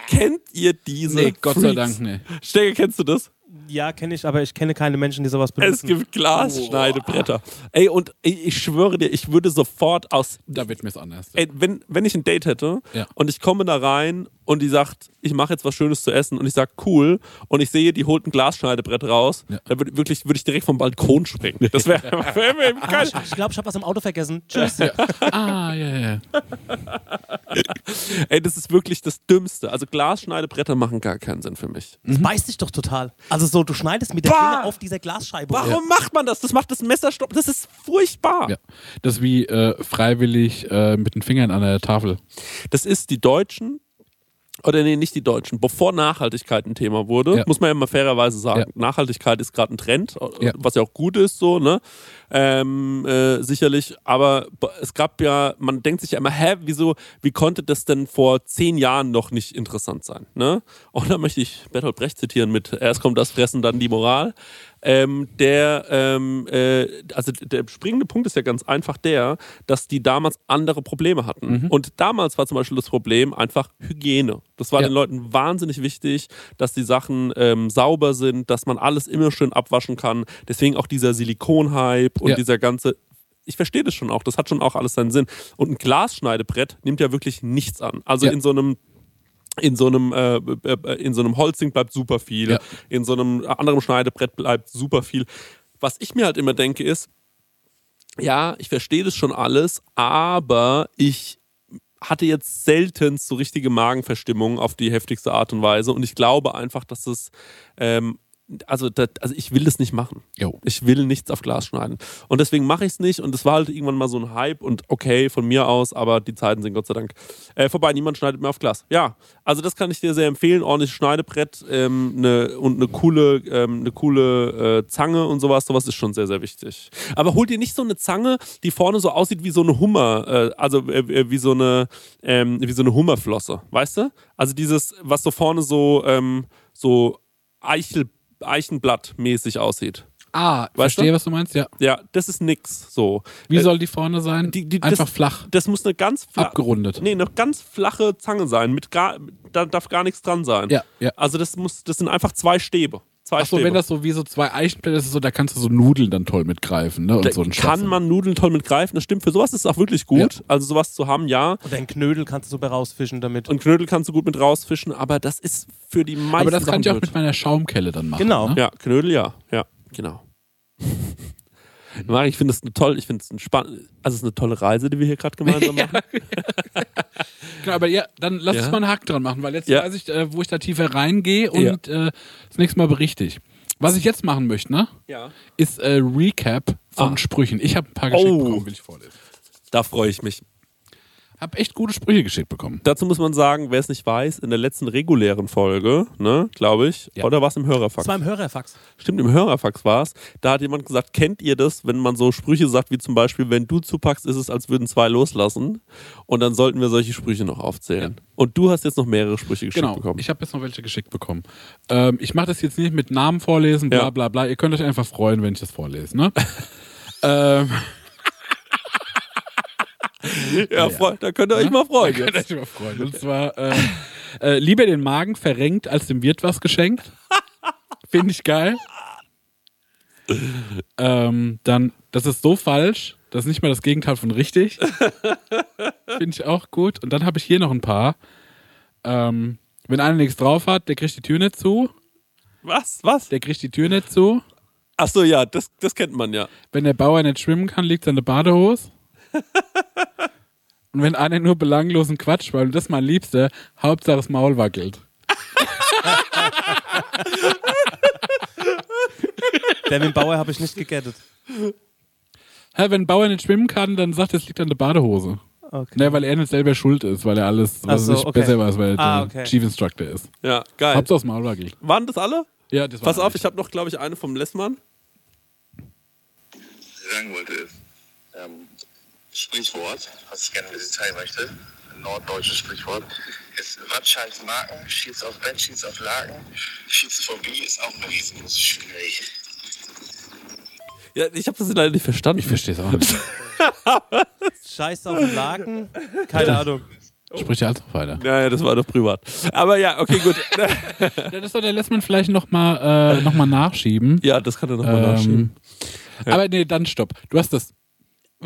Kennt ihr diese? nee, Gott sei Freaks? Dank, nee. Stege, kennst du das? Ja, kenne ich, aber ich kenne keine Menschen, die sowas Es benutzen. gibt Glasschneidebretter. Ey, und ich, ich schwöre dir, ich würde sofort aus. Da wird mir's anders. Ey, wenn, wenn ich ein Date hätte Ja. und ich komme da rein und die sagt, ich mache jetzt was Schönes zu essen und ich sag cool und ich sehe, die holt ein Glasschneidebrett raus, Ja. dann würde wirklich würde ich direkt vom Balkon springen. Das wäre wär, wär Ah, geil. ich ich glaube, ich habe was im Auto vergessen. Tschüss. ah, ja, ja. Ey, das ist wirklich das Dümmste. Also Glasschneidebretter machen gar keinen Sinn für mich. Das beißt dich doch total. Also so, du schneidest mit der Bah! Klinge auf dieser Glasscheibe. rum. Warum macht man das? Das macht das Messer stopp. Das ist furchtbar. ja. Das ist wie äh, freiwillig äh, mit den Fingern an der Tafel. Das ist die Deutschen, oder nee, nicht die Deutschen, bevor Nachhaltigkeit ein Thema wurde, Ja. muss man ja mal fairerweise sagen, Ja. Nachhaltigkeit ist gerade ein Trend, Ja. was ja auch gut ist, so, ne? Ähm, äh, sicherlich, aber es gab ja, man denkt sich ja immer, hä, wieso, wie konnte das denn vor zehn Jahren noch nicht interessant sein, ne? Und da möchte ich Bertolt Brecht zitieren mit, erst kommt das Fressen, dann die Moral. Ähm, der, ähm, äh, also der springende Punkt ist ja ganz einfach der, dass die damals andere Probleme hatten. Mhm. Und damals war zum Beispiel das Problem einfach Hygiene. Das war Ja. den Leuten wahnsinnig wichtig, dass die Sachen ähm, sauber sind, dass man alles immer schön abwaschen kann. Deswegen auch dieser Silikon-Hype und Ja. dieser ganze ich verstehe das schon auch, das hat schon auch alles seinen Sinn. Und ein Glasschneidebrett nimmt ja wirklich nichts an. Also Ja. in so einem in so einem äh, äh, in so einem Holzding bleibt super viel, Ja. in so einem anderen Schneidebrett bleibt super viel. Was ich mir halt immer denke ist, ja, ich verstehe das schon alles, aber ich hatte jetzt selten so richtige Magenverstimmungen auf die heftigste Art und Weise und ich glaube einfach, dass es ähm, also, das, also ich will das nicht machen. Jo. Ich will nichts auf Glas schneiden. Und deswegen mache ich es nicht. Und es war halt irgendwann mal so ein Hype und okay, von mir aus, aber die Zeiten sind Gott sei Dank äh, vorbei. Niemand schneidet mehr auf Glas. Ja, also das kann ich dir sehr empfehlen. Ordentliches Schneidebrett ähm, ne, und eine coole, ähm, eine coole äh, Zange und sowas. Sowas ist schon sehr, sehr wichtig. Aber hol dir nicht so eine Zange, die vorne so aussieht wie so eine Hummer, äh, also äh, äh, wie so eine, ähm, wie so eine Hummerflosse. Weißt du? Also dieses, was so vorne so, ähm, so Eichel, Eichenblatt-mäßig aussieht. Ah, Weißt verstehe, du? was du meinst, ja. Ja, das ist nix so. Wie Äh, soll die vorne sein? die- die- Einfach das- flach, Das muss eine ganz flache. abgerundet. Nee, eine ganz flache Zange sein. Mit gar, da darf gar nichts dran sein. Ja, ja. Also das muss, das sind einfach zwei Stäbe. Zwei Achso, Stäbe. wenn das so wie so zwei Eichenblätter ist, so, da kannst du so Nudeln dann toll mitgreifen, ne? Und da so ein kann man Nudeln toll mit greifen. Das stimmt. Für sowas ist es auch wirklich gut. Also sowas zu haben, ja. Oder ein Knödel kannst du super rausfischen damit. Und Knödel kannst du gut mit rausfischen, aber das ist für die meisten Aber das kann Sachen ich auch blöd. mit meiner Schaumkelle dann machen. Genau. Ne? Ja, Knödel, ja. Ja, genau. Ich finde es eine toll, ich finde es ein spann- also es ist eine tolle Reise, die wir hier gerade gemeinsam machen. Genau, aber ja, dann lass Ja. uns mal einen Haken dran machen, weil jetzt Ja. weiß ich, äh, wo ich da tiefer reingehe und äh, das nächste Mal berichte ich. Was ich jetzt machen möchte, ne, Ja. ist äh, Recap von Ah. Sprüchen. Ich habe ein paar geschickt Oh. bekommen, will ich vorlesen. Da freue ich mich. Hab echt gute Sprüche geschickt bekommen. Dazu muss man sagen, wer es nicht weiß, in der letzten regulären Folge, ne, glaube ich, Ja. oder war es im Hörerfax? Das war im Hörerfax. Stimmt, im Hörerfax war es. Da hat jemand gesagt, kennt ihr das, wenn man so Sprüche sagt, wie zum Beispiel, wenn du zupackst, ist es, als würden zwei loslassen. Und dann sollten wir solche Sprüche noch aufzählen. Und du hast jetzt noch mehrere Sprüche geschickt Genau, bekommen. ich habe jetzt noch welche geschickt bekommen. Ähm, ich mache das jetzt nicht mit Namen vorlesen, bla Ja. bla bla. Ihr könnt euch einfach freuen, wenn ich das vorlese, ne? ähm, ja, Freund, da könnt ihr euch mal freuen. Könnt Jetzt. euch mal freuen. Und zwar ähm, äh, lieber den Magen verrenkt, als dem Wirt was geschenkt. Finde ich geil. Ähm, dann, das ist so falsch, das ist nicht mal das Gegenteil von richtig. Finde ich auch gut. Und dann habe ich hier noch ein paar. Ähm, wenn einer nichts drauf hat, der kriegt die Tür nicht zu. Was? Was? Der kriegt die Tür nicht zu. Achso, ja, das, das kennt man ja. Wenn der Bauer nicht schwimmen kann, liegt seine Badehose. Und wenn einer nur belanglosen Quatsch weil das ist mein Liebster, Hauptsache das Maul wackelt. Devin Bauer habe ich nicht gegettet. Hä, wenn ein Bauer nicht schwimmen kann, dann sagt er, es liegt an der Badehose. Okay. Ne, weil er nicht selber schuld ist, weil er alles, was so, nicht okay. besser weiß, weil er Ah, der okay. Chief Instructor ist. Ja, geil. Hauptsache das Maul wackelt. Waren das alle? Ja, das war Pass auf, ich habe noch, glaube ich, eine vom Lessmann. sagen wollte, ist ähm, Sprichwort, was ich gerne mit dir teilen möchte, ein norddeutsches Sprichwort, ist was scheiß Marken, schießt auf Bett, schießt auf Laken, Schießphobie ist auch eine riesengroße Schwierigkeit. Ja, ich habe das leider nicht verstanden. Ich verstehe es auch nicht. Scheiß auf den Laken. Keine Ahnung. Sprich ja alles noch weiter. Ja, ja, das war doch privat. Aber ja, okay, gut. Ja, das soll der Lessmann vielleicht nochmal äh, noch mal nachschieben. ja, das kann er nochmal nachschieben. Ähm, Aber nee, dann stopp. Du hast das,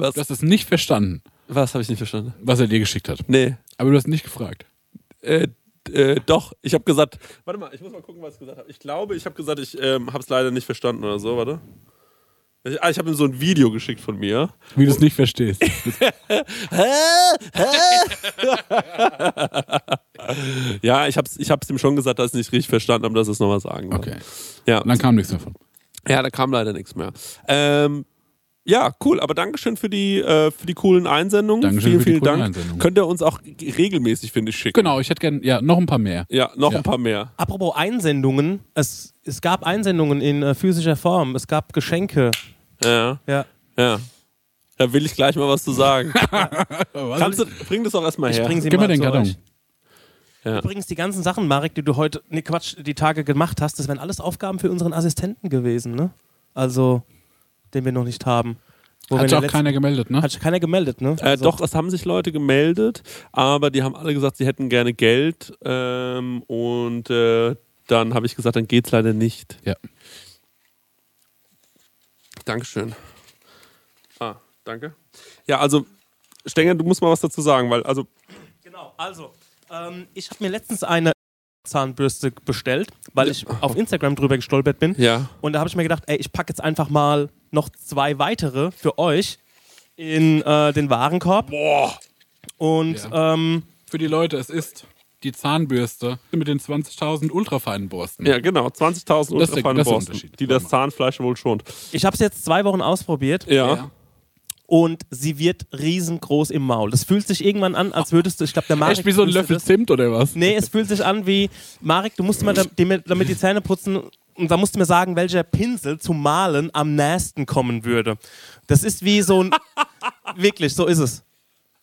Was, du hast das nicht verstanden, was habe ich nicht verstanden? was er dir geschickt hat. Nee. Aber du hast nicht gefragt. Äh, äh, doch, ich habe gesagt, warte mal, ich muss mal gucken, was ich gesagt habe. Ich glaube, ich habe gesagt, ich ähm, habe es leider nicht verstanden oder so, warte. Ich, ah, ich habe ihm so ein Video geschickt von mir. Wie du es nicht verstehst. Ja, ich habe es ich hab's ihm schon gesagt, dass ich es nicht richtig verstanden habe, dass er es nochmal sagen soll. Okay. Ja. Und dann kam nichts davon. ja, da kam leider nichts mehr. Ähm, ja, cool, aber Dankeschön für die, äh, für die coolen Einsendungen. Dankeschön vielen, für die vielen coolen Dank. Einsendungen. Könnt ihr uns auch regelmäßig, finde ich, schicken. Genau, ich hätte gern, ja, noch ein paar mehr. Ja, noch Ja. ein paar mehr. Apropos Einsendungen. Es, es gab Einsendungen in äh, physischer Form. Es gab Geschenke. Ja, Ja. ja. Da will ich gleich mal was zu sagen. Kannst du, bring das doch erstmal Ich her. bring sie Gib mal mir den Karton. euch. Ja. Übrigens, die ganzen Sachen, Marek, die du heute, nee, Quatsch, die Tage gemacht hast, das wären alles Aufgaben für unseren Assistenten gewesen, ne? Also, den wir noch nicht haben. Wo Hat sich auch keiner gemeldet, ne? Hat sich keiner gemeldet, ne? Äh, Also- Doch, es haben sich Leute gemeldet, aber die haben alle gesagt, sie hätten gerne Geld ähm, und äh, dann habe ich gesagt, dann geht's leider nicht. Ja. Dankeschön. Ah, danke. Ja, also Stenger, du musst mal was dazu sagen, weil also Genau, also, ähm, ich habe mir letztens eine Zahnbürste bestellt, weil ich auf Instagram drüber gestolpert bin. ja, Und da habe ich mir gedacht, ey, ich packe jetzt einfach mal noch zwei weitere für euch in äh, den Warenkorb. boah, Und Ja. ähm, Für die Leute, es ist die Zahnbürste mit den 20.000 ultrafeinen Borsten. ja genau, 20.000 Das ist der- ultrafeine das ist der Borsten, die das Zahnfleisch wohl schont. ich habe es jetzt zwei Wochen ausprobiert Ja. Ja. und sie wird riesengroß im Maul. Das fühlt sich irgendwann an, als würdest du, ich glaube, der Marek Echt wie so ein Löffel. Zimt oder was? Nee, es fühlt sich an wie, Marek, du musst mal damit die Zähne putzen und da musst du mir sagen, welcher Pinsel zum Malen am nächsten kommen würde. Das ist wie so ein, wirklich, so ist es.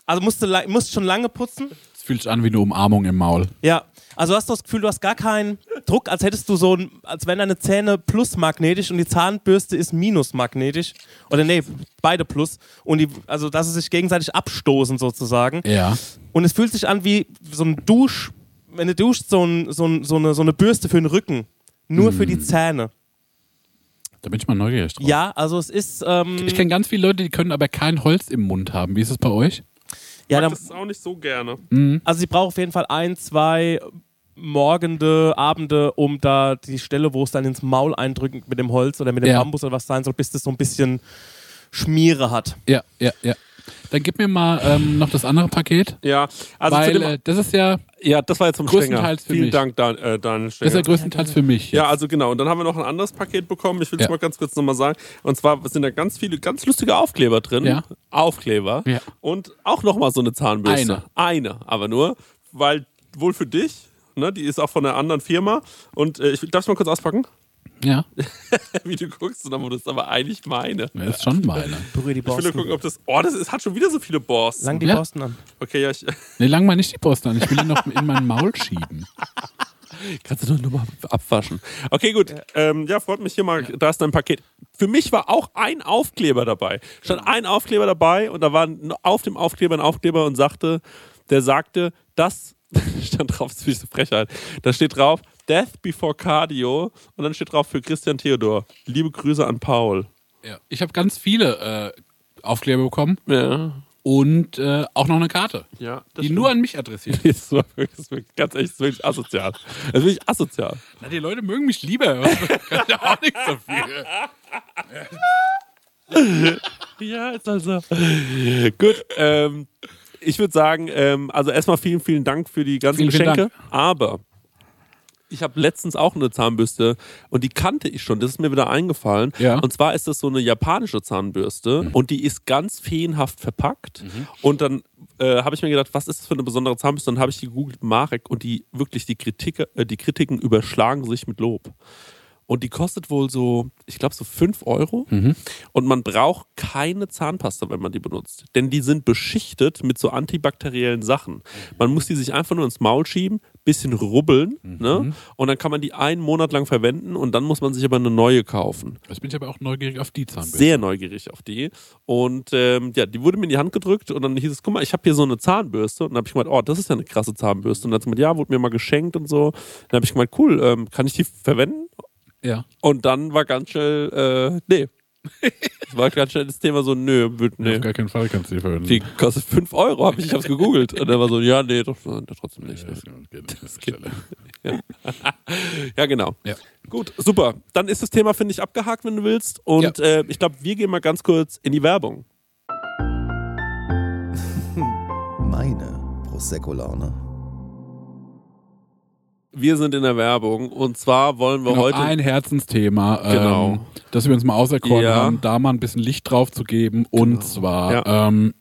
Also musst du musst schon lange putzen. Es fühlt sich an wie eine Umarmung im Maul. Ja, also hast du das Gefühl, du hast gar keinen Druck, als hättest du so ein, als wären deine Zähne plusmagnetisch und die Zahnbürste ist minusmagnetisch. Oder nee, beide plus. Und die, also dass sie sich gegenseitig abstoßen sozusagen. Ja. Und es fühlt sich an wie so ein Dusch, wenn du duschst, so, ein, so, ein, so, eine, so eine Bürste für den Rücken. Nur für die Zähne. Da bin ich mal neugierig drauf. Ja, also es ist. Ähm, Ich kenne ganz viele Leute, die können aber kein Holz im Mund haben. Wie ist es bei euch? ja, Ich mag dann, das auch nicht so gerne. also sie braucht auf jeden Fall ein, zwei Morgende, Abende, um da die Stelle, wo es dann ins Maul eindrückt mit dem Holz oder mit dem Ja. Bambus oder was sein soll, bis das so ein bisschen Schmiere hat. Ja, ja, ja. Dann gib mir mal ähm, noch das andere Paket. Ja, also weil dem, äh, das ist ja, ja, das war jetzt zum Stenger. größtenteils für Vielen mich. Dank, Dan, äh, Daniel das ist ja Stenger. größtenteils für mich. Ja, jetzt. also genau. Und dann haben wir noch ein anderes Paket bekommen. Ich will es Ja. mal ganz kurz nochmal sagen. Und zwar sind da ganz viele, ganz lustige Aufkleber drin. Ja. Aufkleber. Ja. Und auch nochmal so eine Zahnbürste. Eine. Eine, aber nur, weil wohl für dich. Ne, die ist auch von einer anderen Firma. Und äh, ich darf ich mal kurz auspacken, ja. wie du guckst. Und dann wurde es aber eigentlich meine. ja, ist schon meine. Berühre die Ich will nur Borsten. gucken, ob das. Oh, das ist, hat schon wieder so viele Borsten. Lang die Ja. Borsten an. Okay, ja, ich, Nee, lang mal nicht die Post an. Ich will ihn noch in mein Maul schieben. Kannst du doch nur mal abwaschen. Okay, gut. Ähm, ja, freut mich hier mal. Da ist dein Paket. Für mich war auch ein Aufkleber dabei. Stand ein Aufkleber dabei und da war auf dem Aufkleber ein Aufkleber und sagte, der sagte, das stand drauf, das ist wie so Frechheit. Da steht drauf, Death before Cardio und dann steht drauf für Christian Theodor. Liebe Grüße an Paul. Ja. Ich habe ganz viele äh, Aufkleber bekommen Ja. und äh, auch noch eine Karte, Ja, die stimmt. nur an mich adressiert. Das ist das ist wirklich, ganz ehrlich, das ist wirklich asozial. Das ist wirklich asozial. Na, die Leute mögen mich lieber. Kann ja auch nichts dafür. Ja, ist also. Gut, ähm, ich würde sagen, ähm, also erstmal vielen, vielen Dank für die ganzen Vielen, vielen Geschenke. Aber ich habe letztens auch eine Zahnbürste und die kannte ich schon. Das ist mir wieder eingefallen. Ja. Und zwar ist das so eine japanische Zahnbürste und die ist ganz feenhaft verpackt. Und dann äh, habe ich mir gedacht, was ist das für eine besondere Zahnbürste? Dann habe ich die gegoogelt, Marek, und die wirklich die Kritik, äh, die Kritiken überschlagen sich mit Lob. Und die kostet wohl so, ich glaube, so 5 Euro. Und man braucht keine Zahnpasta, wenn man die benutzt. Denn die sind beschichtet mit so antibakteriellen Sachen. Man muss die sich einfach nur ins Maul schieben, bisschen rubbeln, ne? Und dann kann man die einen Monat lang verwenden und dann muss man sich aber eine neue kaufen. Jetzt bin ich aber auch neugierig auf die Zahnbürste. Sehr neugierig auf die. Und ähm, ja, die wurde mir in die Hand gedrückt und dann hieß es, guck mal, ich habe hier so eine Zahnbürste. Und dann habe ich gemeint, oh, das ist ja eine krasse Zahnbürste. Und dann hat sie gemeint, ja, wurde mir mal geschenkt und so. Dann habe ich gemeint, cool, ähm, kann ich die verwenden? Ja. Und dann war ganz schnell, äh, nee. Es war ganz schnell das Thema so, nö, wird, Nee. Auf gar keinen Fall kannst du die verwenden. Die kostet 5 Euro, hab ich, ich hab's gegoogelt. Und er war so, ja, nee, doch, trotzdem nicht. das geht dieser geht Stelle. Ja, genau. Ja. Gut, super. Dann ist das Thema, finde ich, abgehakt, wenn du willst. Und äh, ich glaube, wir gehen mal ganz kurz in die Werbung. Meine Prosecco-Laune. Wir sind in der Werbung und zwar wollen wir Genau, heute. ein Herzensthema, Genau. ähm, das wir uns mal auserkoren Ja. haben, da mal ein bisschen Licht drauf zu geben. Und zwar Ja. ähm,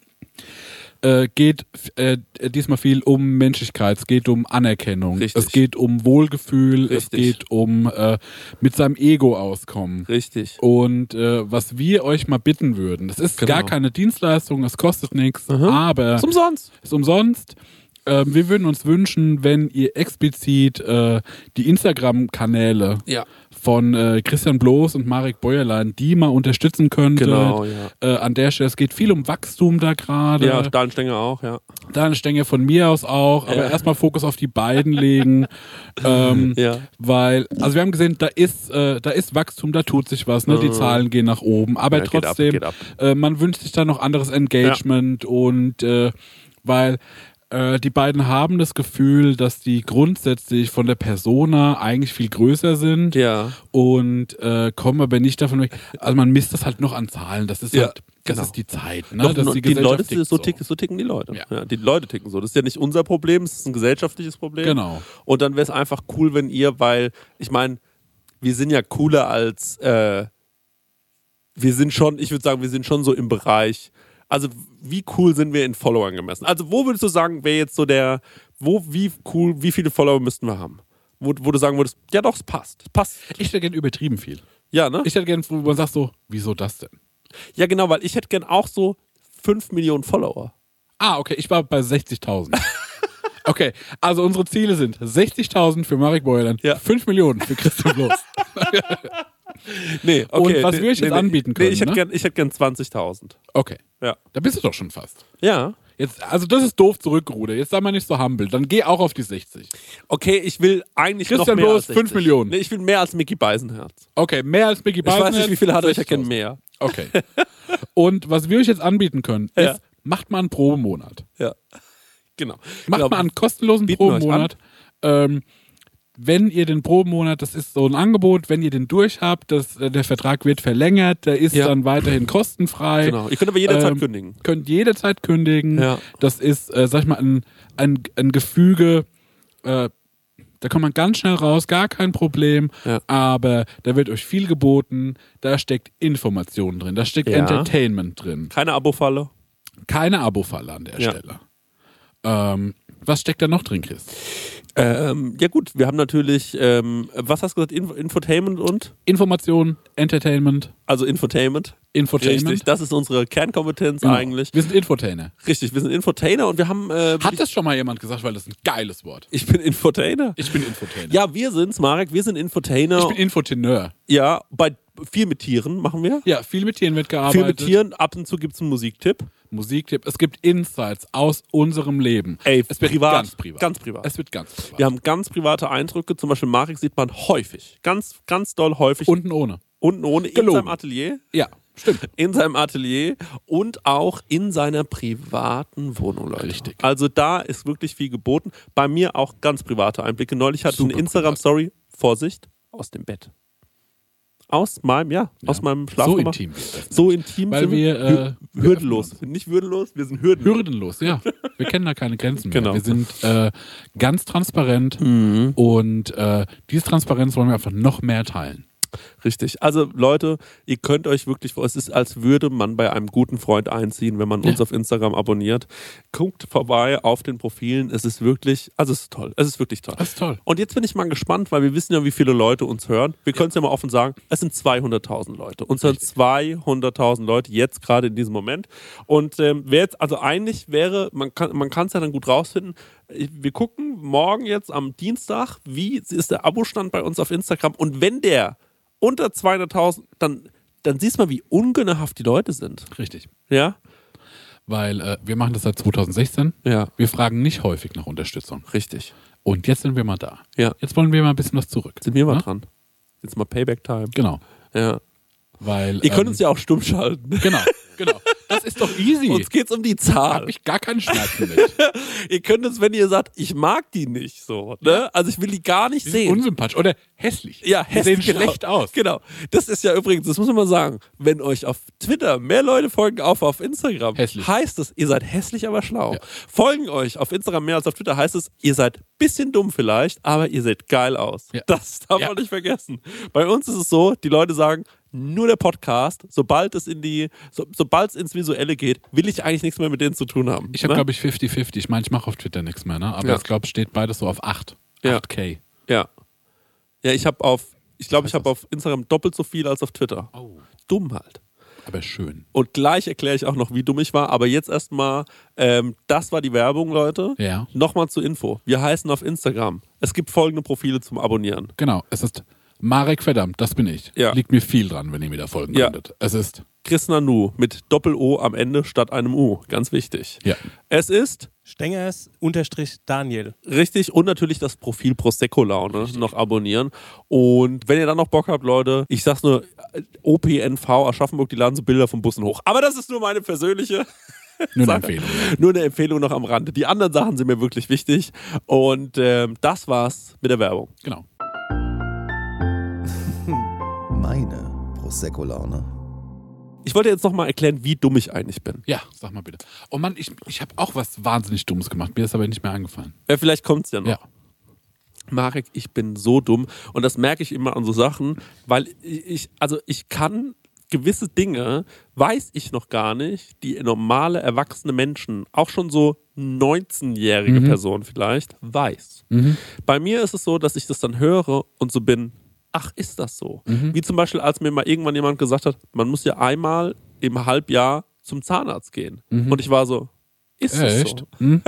äh, geht äh, diesmal viel um Menschlichkeit, es geht um Anerkennung, Richtig. es geht um Wohlgefühl, es Richtig. geht um äh, mit seinem Ego auskommen. Richtig. Und äh, was wir euch mal bitten würden, das ist Genau. gar keine Dienstleistung, es kostet nichts, aber Ist umsonst. ist umsonst. Ähm, wir würden uns wünschen, wenn ihr explizit äh, die Instagram-Kanäle Ja. von äh, Christian Bloß und Marek Bäuerlein, die mal unterstützen könntet. Genau, ja. Äh, an der Stelle, es geht viel um Wachstum da gerade. Ja, Stahlstänger auch, ja. Da Stänge von mir aus auch, aber Ja. erstmal Fokus auf die beiden legen. ähm, Ja. Weil, also wir haben gesehen, da ist, äh, da ist Wachstum, da tut sich was, ne? Die Zahlen gehen nach oben, aber Ja, geht ab, trotzdem, geht ab. Äh, man wünscht sich da noch anderes Engagement und äh, weil äh, die beiden haben das Gefühl, dass die grundsätzlich von der Persona eigentlich viel größer sind Ja. und äh, kommen aber nicht davon weg. Also man misst das halt noch an Zahlen. Das ist Ja, halt, das genau. ist die Zeit, ne? Doch, dass die, Gesellschaft Leute, tickt so, ticken, so ticken die Leute. Ja. Ja. die Leute ticken so. Das ist ja nicht unser Problem, es ist ein gesellschaftliches Problem. Genau. Und dann wäre es einfach cool, wenn ihr, weil, ich meine, wir sind ja cooler als, äh, wir sind schon, ich würde sagen, wir sind schon so im Bereich, also wie cool sind wir in Followern gemessen? Also wo würdest du sagen, wäre jetzt so der, wo, wie cool, wie viele Follower müssten wir haben? Wo, wo du sagen würdest, ja doch, es passt. Es passt. Ich hätte gern übertrieben viel. Ja, ne? Ich hätte gern, wo man sagt so, wieso das denn? ja, genau, weil ich hätte gern auch so 5 Millionen Follower. Ah, okay, ich war bei 60.000. Okay, also unsere Ziele sind 60.000 für Marek Beuerland, Ja. 5 Millionen für Christian Bloß. Nee, Und was wir euch jetzt anbieten können, Nee, ich hätte ne? gern, ich gern 20.000. Okay, Ja. da bist du doch schon fast. Ja. Jetzt, also das ist doof zurückgerudert. Jetzt sei mal nicht so humble. Dann geh auch auf die 60. Okay, ich will eigentlich Christian noch mehr Bloß, als 60. 5 Millionen. Nee, ich will mehr als Mickey Beisenherz. Okay, mehr als Mickey Ich weiß nicht, wie viele hat er, ich 60.000. erkenne mehr. Okay. Und was wir euch jetzt anbieten können, ist, Ja. macht mal einen Probemonat. Ja. Genau. Macht Genau. mal einen kostenlosen bieten euch Probemonat. Ähm, wenn ihr den Probemonat, das ist so ein Angebot, wenn ihr den durch habt, das, äh, der Vertrag wird verlängert, der ist Ja. dann weiterhin kostenfrei. Genau. Ihr könnt aber jederzeit Ähm, kündigen. Könnt jederzeit kündigen. Ja. Das ist, äh, sag ich mal, ein, ein, ein Gefüge, äh, da kommt man ganz schnell raus, gar kein Problem. Ja. Aber da wird euch viel geboten, da steckt Information drin, da steckt Ja. Entertainment drin. Keine Abo-Falle. Keine Abo-Falle an der. Stelle. Ähm, was steckt da noch drin, Chris? Ähm, ja gut, wir haben natürlich, ähm, was hast du gesagt, Inf Infotainment und? Information, Entertainment, Also Infotainment. Infotainment. Richtig, das ist unsere Kernkompetenz Genau. eigentlich. Wir sind Infotainer. Richtig, wir sind Infotainer und wir haben... Äh, Hat das schon mal jemand gesagt, weil das ist ein geiles Wort. ich bin Infotainer. Ich bin Infotainer. Ja, wir sind's, Marek, wir sind Infotainer. Ich bin Infoteneur. ja, bei viel mit Tieren machen wir. Ja, viel mit Tieren wird gearbeitet. Viel mit Tieren, ab und zu gibt's einen Musiktipp. Musiktipp. Es gibt Insights aus unserem Leben. Ey, es wird privat, ganz privat. ganz privat. Es wird ganz privat. Wir haben ganz private Eindrücke, zum Beispiel Marek sieht man häufig, ganz, ganz doll häufig Unten ohne. Unten ohne in Gelogen. seinem Atelier. Ja, stimmt. In seinem Atelier und auch in seiner privaten Wohnung, Leute. Richtig. Also da ist wirklich viel geboten. Bei mir auch ganz private Einblicke. Neulich hatte ich Super eine Instagram-Story, Vorsicht, aus dem Bett. Aus meinem, ja, aus meinem So Schlafzimmer. intim. wird das. So intim Weil sind wir, äh, Hür- hürdenlos. Nicht würdelos, wir sind hürdenlos. Hürdenlos, ja. Wir kennen da keine Grenzen mehr. Genau. Wir sind äh, ganz transparent Mhm. und äh, diese Transparenz wollen wir einfach noch mehr teilen. Richtig. Also Leute, ihr könnt euch wirklich, es ist, als würde man bei einem guten Freund einziehen, wenn man uns Ja. auf Instagram abonniert. Guckt vorbei auf den Profilen. Es ist wirklich, also es ist toll. Es ist wirklich toll. Das ist toll. Und jetzt bin ich mal gespannt, weil wir wissen ja, wie viele Leute uns hören. Wir können es ja mal offen sagen, es sind 200.000 Leute. Uns hören 200.000 Leute jetzt gerade in diesem Moment. Und ähm, wer jetzt, also eigentlich wäre, man kann man kann es ja dann gut rausfinden. Wir gucken morgen jetzt am Dienstag, wie ist der Abostand bei uns auf Instagram. Und wenn der unter 200.000, dann, dann siehst du mal, wie ungönnerhaft die Leute sind. Richtig. Ja? Weil äh, wir machen das seit 2016. Ja. Wir fragen nicht häufig nach Unterstützung. Richtig. Und jetzt sind wir mal da. Ja. Jetzt wollen wir mal ein bisschen was zurück. Sind wir mal Ja? dran. Jetzt mal Payback-Time. Genau. Ja. Weil, Ihr könnt ähm, uns ja auch stumm schalten. Genau, genau. Das ist doch easy. Uns geht's um die Zahl. Hab ich gar keinen Schmerzen mit. ihr könnt es, wenn ihr sagt, ich mag die nicht so, ne? Also ich will die gar nicht Die sehen. unsympathisch oder hässlich. Ja, Die sehen hässlich, genau. schlecht aus. Genau. Das ist ja übrigens, das muss man mal sagen, wenn euch auf Twitter mehr Leute folgen auf auf Instagram, Hässlich. heißt es, ihr seid hässlich, aber schlau. Ja. Folgen euch auf Instagram mehr als auf Twitter, heißt es, ihr seid bisschen dumm vielleicht, aber ihr seht geil aus. Ja. Das darf Ja. man nicht vergessen. Bei uns ist es so, die Leute sagen, nur der Podcast, sobald es in die, so, sobald es ins Visuelle geht, will ich eigentlich nichts mehr mit denen zu tun haben. Ich habe, ne? glaube ich, 50-50. Ich meine, ich mache auf Twitter nichts mehr, ne? Aber Ja. ich glaube, steht beides so auf 8. Ja. 8K. Ja. Ja, ich habe auf, ich glaube, ich habe auf Instagram doppelt so viel als auf Twitter. Oh. Dumm halt. Aber schön. Und gleich erkläre ich auch noch, wie dumm ich war. Aber jetzt erstmal, ähm, das war die Werbung, Leute. Ja. Nochmal zur Info. Wir heißen auf Instagram. Es gibt folgende Profile zum Abonnieren. Genau. Es ist Marek verdammt, das bin ich. Ja. Liegt mir viel dran, wenn ihr mir da folgen Ja. könntet. Es ist, Chris Nanu mit Doppel-O am Ende statt einem U. Ganz wichtig. ja. Es ist Stengers unterstrich Daniel. richtig und natürlich das Profil Prosecco Laune noch abonnieren. Und wenn ihr dann noch Bock habt, Leute, ich sag's nur, äh, OPNV Aschaffenburg, die laden so Bilder von Bussen hoch. Aber das ist nur meine persönliche Nur eine. Empfehlung. Nur eine Empfehlung noch am Rande. Die anderen Sachen sind mir wirklich wichtig. Und ähm, das war's mit der Werbung. Genau. Prosecco-Laune. Ich wollte jetzt noch mal erklären, wie dumm ich eigentlich bin. Ja, sag mal bitte. Oh Mann, ich, ich habe auch was wahnsinnig Dummes gemacht. Mir ist aber nicht mehr eingefallen. Ja, vielleicht kommt's ja noch. Ja. Marek, ich bin so dumm und das merke ich immer an so Sachen, weil ich, also ich kann gewisse Dinge, weiß ich noch gar nicht, die normale, erwachsene Menschen, auch schon so 19-jährige Person vielleicht, weiß. Bei mir ist es so, dass ich das dann höre und so bin, ach, ist das so? Wie zum Beispiel, als mir mal irgendwann jemand gesagt hat, man muss ja einmal im Halbjahr zum Zahnarzt gehen. Und ich war so, ist das Echt? so? Hm?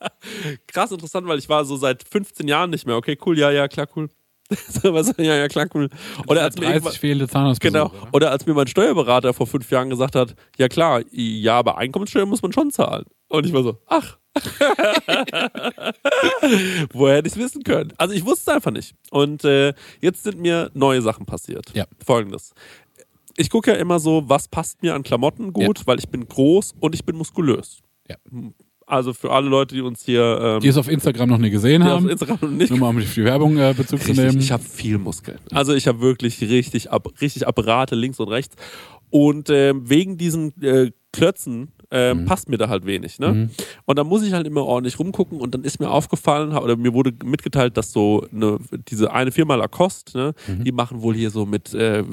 krass interessant, weil ich war so seit 15 Jahren nicht mehr. Okay, cool, ja, ja, klar, cool. Ja, ja, klar, cool. Oder als, mir 30 irgendwann- fehlende Zahnarztbesuche. genau, oder als mir mein Steuerberater vor fünf Jahren gesagt hat, ja klar, ja, aber Einkommenssteuer muss man schon zahlen. Und ich war so, ach. Woher hätte ich es wissen können? Also ich wusste es einfach nicht. Und äh, jetzt sind mir neue Sachen passiert. Ja. Folgendes. Ich gucke ja immer so, was passt mir an Klamotten gut, weil ich bin groß und ich bin muskulös. Ja. Also für alle Leute, die uns hier ähm, Die es auf Instagram noch nie gesehen die auf haben. Instagram noch nicht Nur mal um die Werbung äh, Bezug zu Richtig, nehmen. ich habe viel Muskeln. Also ich habe wirklich richtig, ab, richtig Apparate links und rechts. Und ähm, wegen diesen äh, ähm, passt mir da halt wenig. Ne? Und da muss ich halt immer ordentlich rumgucken. Und dann ist mir aufgefallen, oder mir wurde mitgeteilt, dass so eine, diese eine Firma Lacoste, ne, die machen wohl hier so mit, äh,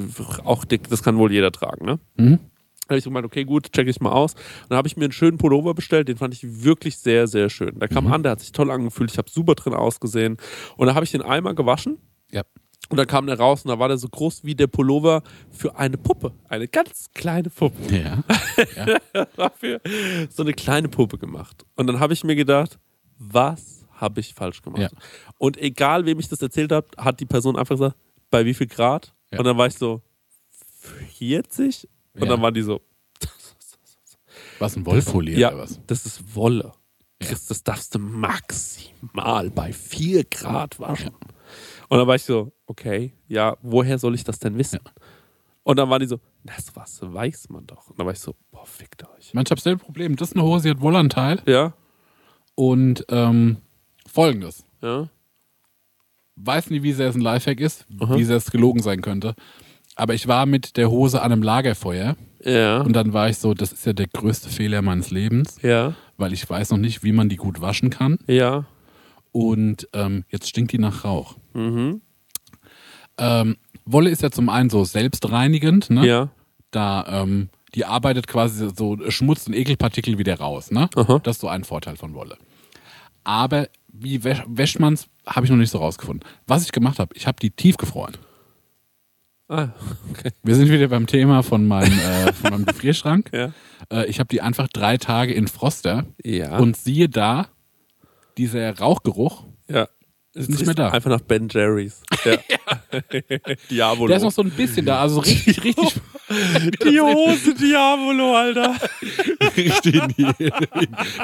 auch dick, das kann wohl jeder tragen. Ne? Mhm. Da habe ich so gemeint, okay, gut, check ich mal aus. Und dann habe ich mir einen schönen Pullover bestellt, den fand ich wirklich sehr, sehr schön. Der kam an, der hat sich toll angefühlt, ich habe super drin ausgesehen. Und da habe ich den einmal gewaschen ja. Und dann kam der raus und da war der so groß wie der Pullover für eine Puppe. Eine ganz kleine Puppe. Ja. Dafür so eine kleine Puppe gemacht. Und dann habe ich mir gedacht, was habe ich falsch gemacht? Ja. Und egal, wem ich das erzählt habe, hat die Person einfach gesagt, bei wie viel Grad? Ja. Und dann war ich so, 40? Und Ja. dann waren die so, Was, ein Wollfolie ja, oder was? das ist Wolle. Chris, das darfst du maximal bei 4 Grad waschen. Und dann war ich so, okay, ja, woher soll ich das denn wissen? Und dann waren die so, das was weiß man doch. Und dann war ich so, boah, fickt euch. Mensch, ich habe selbe Problem. Das ist eine Hose, die hat Wollanteil. Ja, Und ähm, folgendes. ja, Weiß nie, wie sehr es ein Lifehack ist, wie sehr es gelogen sein könnte. Aber ich war mit der Hose an einem Lagerfeuer ja, und dann war ich so, das ist ja der größte Fehler meines Lebens, ja, weil ich weiß noch nicht, wie man die gut waschen kann. ja, Und ähm, jetzt stinkt die nach Rauch. mhm, Ähm, Wolle ist ja zum einen so selbstreinigend, ne? ja, Da, ähm, die arbeitet quasi so Schmutz und Ekelpartikel wieder raus, ne? Aha. Das ist so ein Vorteil von Wolle. Aber wie wäsch, wäscht man's, habe ich noch nicht so rausgefunden. Was ich gemacht habe, ich habe die tiefgefroren. ah, okay, Wir sind wieder beim Thema von meinem, äh, von meinem Gefrierschrank. ja, Äh, ich habe die einfach drei Tage in Froster ja, und siehe da, dieser Rauchgeruch, ja. Ist nicht mehr da. Einfach nach Ben Jerry's. Ja. Diabolo. der ist noch so ein bisschen da, also richtig, richtig, die Hose Diabolo, Alter. richtig in die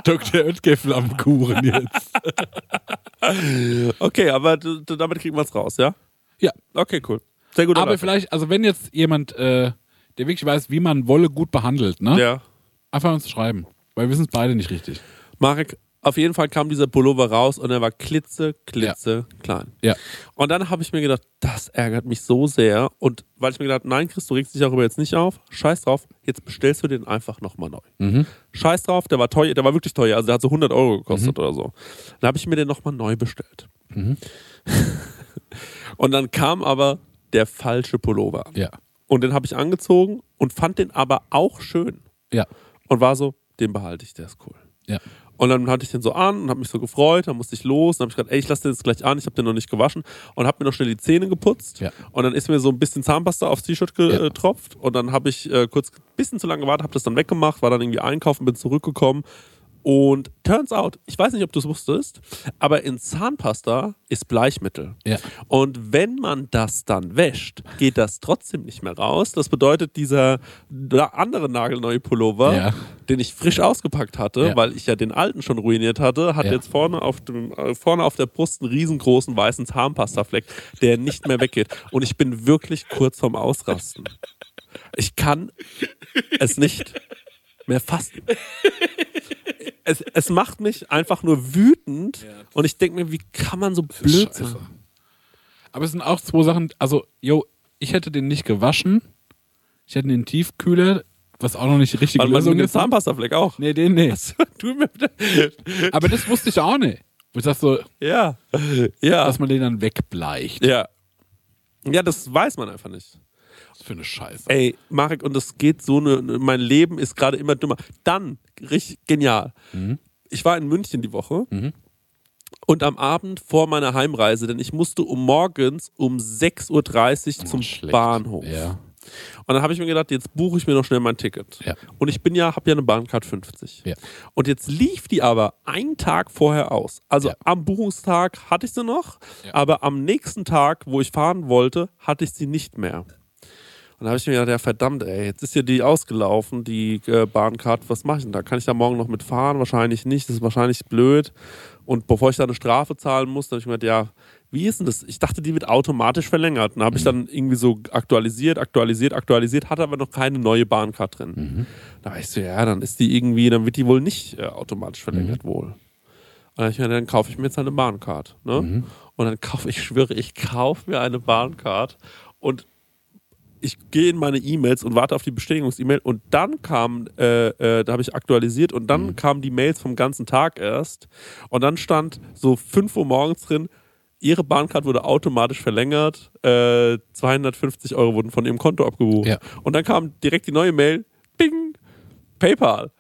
Dr. Oetker Flammkuchen jetzt. Okay, aber damit kriegen wir es raus, ja? Ja. Okay, cool. Sehr gut. Aber vielleicht, also wenn jetzt jemand, äh, der wirklich weiß, wie man Wolle gut behandelt, ne? Ja. Einfach uns schreiben. Weil wir wissen es beide nicht richtig. Marek, auf jeden Fall kam dieser Pullover raus und er war klitze, klitze klein. Ja. Und dann habe ich mir gedacht, das ärgert mich so sehr. Und weil ich mir gedacht, nein, Chris, du regst dich darüber jetzt nicht auf. Scheiß drauf, jetzt bestellst du den einfach nochmal neu. Mhm. Scheiß drauf, der war teuer, der war wirklich teuer. Also der hat so 100 Euro gekostet oder so. Dann habe ich mir den nochmal neu bestellt. und dann kam aber der falsche Pullover an. Ja. Und den habe ich angezogen und fand den aber auch schön. Ja. Und war so, den behalte ich, der ist cool. Ja. Und dann hatte ich den so an und habe mich so gefreut, dann musste ich los, dann habe ich gesagt, ey, ich lasse den jetzt gleich an, ich habe den noch nicht gewaschen und habe mir noch schnell die Zähne geputzt Ja. und dann ist mir so ein bisschen Zahnpasta aufs T-Shirt getropft und dann habe ich äh, kurz ein bisschen zu lange gewartet, habe das dann weggemacht, war dann irgendwie einkaufen, bin zurückgekommen und turns out, ich weiß nicht, ob du es wusstest, aber in Zahnpasta ist Bleichmittel. Ja. Und wenn man das dann wäscht, geht das trotzdem nicht mehr raus. Das bedeutet, dieser andere nagelneue Pullover, Ja. den ich frisch ausgepackt hatte, Ja. weil ich ja den alten schon ruiniert hatte, hat jetzt vorne auf, dem, äh, vorne auf der Brust einen riesengroßen weißen Zahnpastafleck, der nicht mehr weggeht. Und ich bin wirklich kurz vorm Ausrasten. Ich kann es nicht mehr fassen. Es, es macht mich einfach nur wütend und ich denke mir, wie kann man so blöd sein? Aber es sind auch zwei Sachen, also, yo, ich hätte den nicht gewaschen. Ich hätte den Tiefkühler, was auch noch nicht Weil man Lösung mit dem ist. Zahnpastafleck auch. Nee, den wir bitte? Aber das wusste ich auch nicht. Wo ich sag so, Ja. Ja. dass man den dann wegbleicht. Ja. Ja, das weiß man einfach nicht. Für eine Scheiße. Ey, Marek, und das geht so, ne, mein Leben ist gerade immer dümmer. Dann, richtig genial. Ich war in München die Woche und am Abend vor meiner Heimreise, denn ich musste um morgens um 6.30 Uhr zum Schlecht. Bahnhof. Ja. Und dann habe ich mir gedacht, jetzt buche ich mir noch schnell mein Ticket. Ja. Und ich bin ja, habe ja eine Bahncard 50. Ja. Und jetzt lief die aber einen Tag vorher aus. Also Ja. am Buchungstag hatte ich sie noch, aber am nächsten Tag, wo ich fahren wollte, hatte ich sie nicht mehr. Und da habe ich mir gedacht, ja verdammt, ey, jetzt ist ja die ausgelaufen, die äh, Bahncard, was mache ich denn da? Kann ich da morgen noch mitfahren? Wahrscheinlich nicht, das ist wahrscheinlich blöd. Und bevor ich da eine Strafe zahlen muss, dann habe ich mir gedacht, ja, wie ist denn das? Ich dachte, die wird automatisch verlängert. Und da habe ich dann irgendwie so aktualisiert, aktualisiert, aktualisiert, hatte aber noch keine neue Bahncard drin. Da war ich so, ja, dann ist die irgendwie, dann wird die wohl nicht äh, automatisch verlängert wohl. Und dann, dann kaufe ich mir jetzt eine Bahncard. Ne? Und dann kaufe ich, schwöre, ich kaufe mir eine Bahncard und ich gehe in meine E-Mails und warte auf die Bestätigungs-E-Mail und dann kam, äh, äh, da habe ich aktualisiert und dann kamen die Mails vom ganzen Tag erst und dann stand so 5 Uhr morgens drin, Ihre Bahncard wurde automatisch verlängert, äh, 250 Euro wurden von Ihrem Konto abgebucht. Ja. Und dann kam direkt die neue Mail, Bing, PayPal.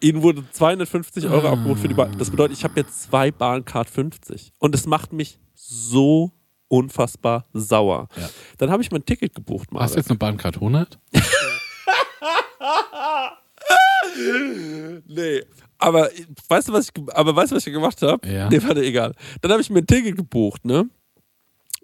Ihnen wurde 250 Euro abgebucht für die Bahn. Das bedeutet, ich habe jetzt zwei Bahncard 50. Und es macht mich so unfassbar sauer. Ja. Dann habe ich mein Ticket gebucht, Hast du Marek. jetzt eine Bahncard 100? Nee. Aber weißt du, was ich, aber weißt du, was ich gemacht habe? Ja. Nee, warte, egal. Dann habe ich mir ein Ticket gebucht, ne?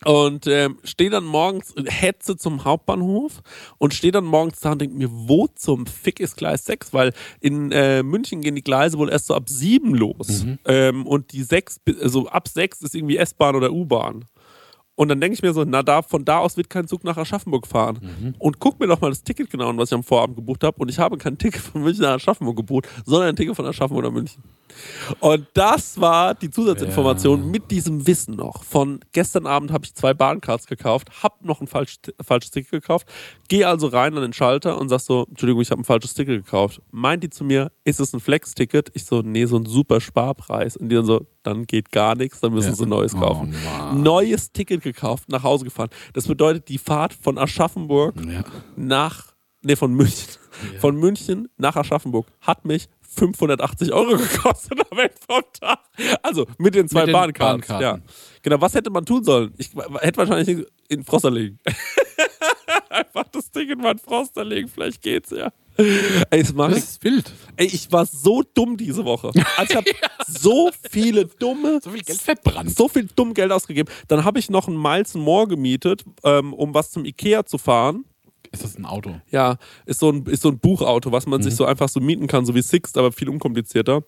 Und ähm, stehe dann morgens, hetze zum Hauptbahnhof und stehe dann morgens da und denke mir, wo zum Fick ist Gleis 6? Weil in äh, München gehen die Gleise wohl erst so ab 7 los. Ähm, und die 6, bi- also ab 6 ist irgendwie S-Bahn oder U-Bahn. Und dann denke ich mir so, na da, von da aus wird kein Zug nach Aschaffenburg fahren. Und guck mir doch mal das Ticket genau an, was ich am Vorabend gebucht habe. Und ich habe kein Ticket von München nach Aschaffenburg gebucht, sondern ein Ticket von Aschaffenburg nach München. Und das war die Zusatzinformation Ja. mit diesem Wissen noch. Von gestern Abend habe ich zwei Bahncards gekauft, habe noch ein falsch, falsches Ticket gekauft, gehe also rein an den Schalter und sag so, Entschuldigung, ich habe ein falsches Ticket gekauft. Meint die zu mir, ist es ein Flex-Ticket? Ich so, nee, so ein super Sparpreis. Und die dann so, dann geht gar nichts, dann müssen Ja. sie ein neues Oh, kaufen. Mann. Neues Ticket gekauft, nach Hause gefahren. Das bedeutet, die Fahrt von Aschaffenburg Ja. nach, nee, von München, von München nach Aschaffenburg hat mich 580 Euro gekostet am Ende vom Tag. Also mit den zwei Mit den Bahnkarten. Ja. Bahnkarten. Genau, was hätte man tun sollen? Ich hätte wahrscheinlich in Froster legen. Einfach das Ding in meinen Froster legen, vielleicht geht's ja. Ey, das Das ich. ist wild. Ey, ich war so dumm diese Woche. Also ich habe so viele dumme, So viel Geld verbrannt. so viel dumm Geld ausgegeben. Dann habe ich noch ein Miles More gemietet, ähm, um was zum Ikea zu fahren. Ist das ein Auto? Ja, ist so ein, ist so ein Buchauto, was man sich so einfach so mieten kann, so wie Sixt, aber viel unkomplizierter.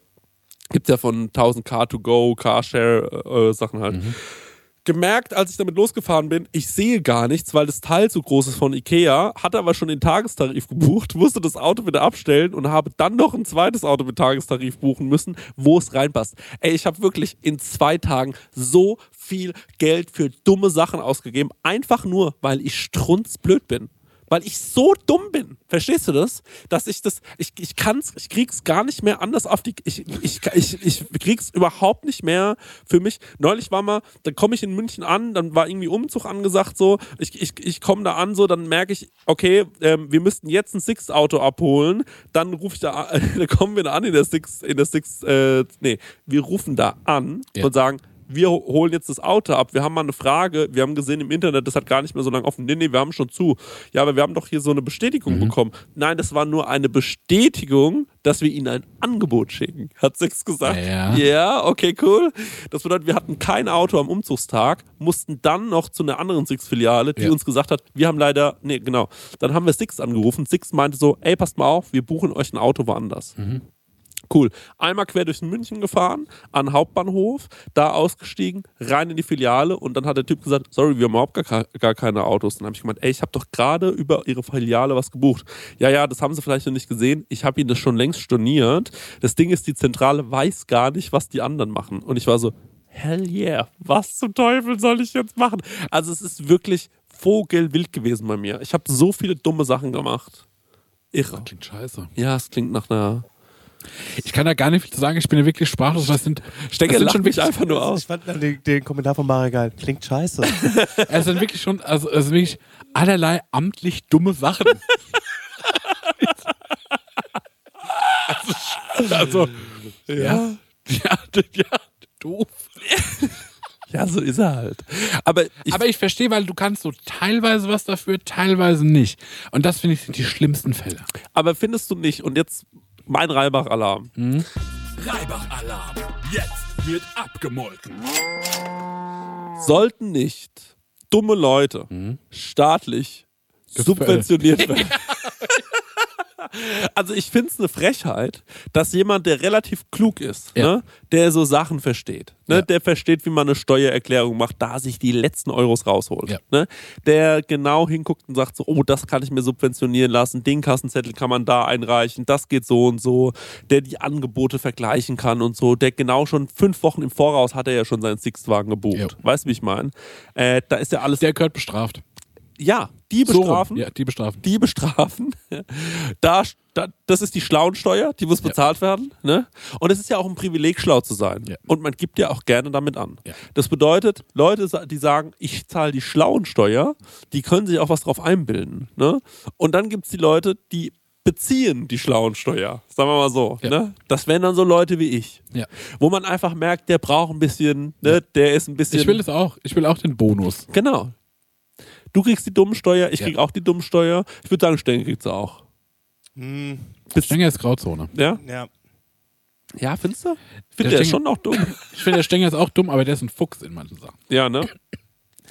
Gibt's ja von 1000 Car2Go, Carshare, äh, Sachen halt. Gemerkt, als ich damit losgefahren bin, ich sehe gar nichts, weil das Teil zu groß ist von Ikea, hatte aber schon den Tagestarif gebucht, musste das Auto wieder abstellen und habe dann noch ein zweites Auto mit Tagestarif buchen müssen, wo es reinpasst. Ey, ich habe wirklich in zwei Tagen so viel Geld für dumme Sachen ausgegeben, einfach nur, weil ich strunzblöd bin. Weil ich so dumm bin. Verstehst du das? Dass ich das, ich, ich kann's, ich krieg's gar nicht mehr anders auf die, ich, ich, ich, ich krieg's überhaupt nicht mehr für mich. Neulich war mal, dann komme ich in München an, dann war irgendwie Umzug angesagt so, ich, ich, ich komme da an so, dann merke ich, okay, ähm, wir müssten jetzt ein Six-Auto abholen, dann rufe ich da, an- dann kommen wir da an in der Six, in der Six, äh, nee, wir rufen da an Ja. und sagen, wir holen jetzt das Auto ab. Wir haben mal eine Frage. Wir haben gesehen im Internet, das hat gar nicht mehr so lange offen. Nee, nee, wir haben schon zu. Ja, aber wir haben doch hier so eine Bestätigung bekommen. Nein, das war nur eine Bestätigung, dass wir ihnen ein Angebot schicken. Hat Six gesagt. Ja. ja, okay, cool. Das bedeutet, wir hatten kein Auto am Umzugstag, mussten dann noch zu einer anderen Six-Filiale, die Ja. uns gesagt hat, wir haben leider, nee, genau. Dann haben wir Six angerufen. Six meinte so, ey, passt mal auf, wir buchen euch ein Auto woanders. Cool. Einmal quer durch München gefahren, an den Hauptbahnhof, da ausgestiegen, rein in die Filiale und dann hat der Typ gesagt, sorry, wir haben überhaupt gar, gar keine Autos. Dann habe ich gemeint, ey, ich habe doch gerade über Ihre Filiale was gebucht. Ja, ja, das haben Sie vielleicht noch nicht gesehen. Ich habe Ihnen das schon längst storniert. Das Ding ist, die Zentrale weiß gar nicht, was die anderen machen. Und ich war so, hell yeah, was zum Teufel soll ich jetzt machen? Also es ist wirklich vogelwild gewesen bei mir. Ich habe so viele dumme Sachen gemacht. Irre. Klingt scheiße. Ja, es klingt nach einer... Ich kann da gar nicht viel zu sagen. Ich bin ja wirklich sprachlos. es sind, Stecker es sind lacht schon wirklich, einfach nur aus. Ich fand den, den Kommentar von Marek geil. Klingt scheiße. es sind wirklich schon, also es sind wirklich allerlei amtlich dumme Sachen. also, also ja. Ja, ja, doof. Ja, so ist er halt. Aber ich, Aber ich verstehe, weil du kannst so teilweise was dafür, teilweise nicht. Und das finde ich sind die schlimmsten Fälle. aber findest du nicht, und jetzt mein Reibach-Alarm. Reibach-Alarm. Jetzt wird abgemolken. Sollten nicht dumme Leute staatlich subventioniert werden? Also ich finde es eine Frechheit, dass jemand, der relativ klug ist, Ja. ne, der so Sachen versteht, ne, Ja. der versteht, wie man eine Steuererklärung macht, da sich die letzten Euros rausholt, Ja. ne, der genau hinguckt und sagt so, oh, das kann ich mir subventionieren lassen, den Kassenzettel kann man da einreichen, das geht so und so, der die Angebote vergleichen kann und so, der genau schon fünf Wochen im Voraus hat er ja schon seinen Sixth-Wagen gebucht, weißt du, wie ich meine? Äh, da ist ja alles, Der gehört bestraft. Ja, die So bestrafen, Ja, die bestrafen. die bestrafen. Da, da, das ist die Schlauensteuer, die muss bezahlt werden. Ne? Und es ist ja auch ein Privileg, schlau zu sein. Ja. Und man gibt ja auch gerne damit an. Ja. Das bedeutet, Leute, die sagen, ich zahle die Schlauensteuer, die können sich auch was drauf einbilden. Ne? Und dann gibt es die Leute, die beziehen die Schlauensteuer. Sagen wir mal so. Ja. Ne? Das wären dann so Leute wie ich. Ja. Wo man einfach merkt, der braucht ein bisschen, ne? der ist ein bisschen. Ich will es auch. Ich will auch den Bonus. Genau. Du kriegst die Dummensteuer, ich Ja. krieg auch die Dummensteuer. Ich würde sagen, Stenge kriegt sie auch. Stenger ist Grauzone. Ja? ja. Ja, findest du? Ich finde, der ist schon auch dumm. Ich finde, der Stenger ist auch dumm, aber der ist ein Fuchs in manchen Sachen. Ja, ne?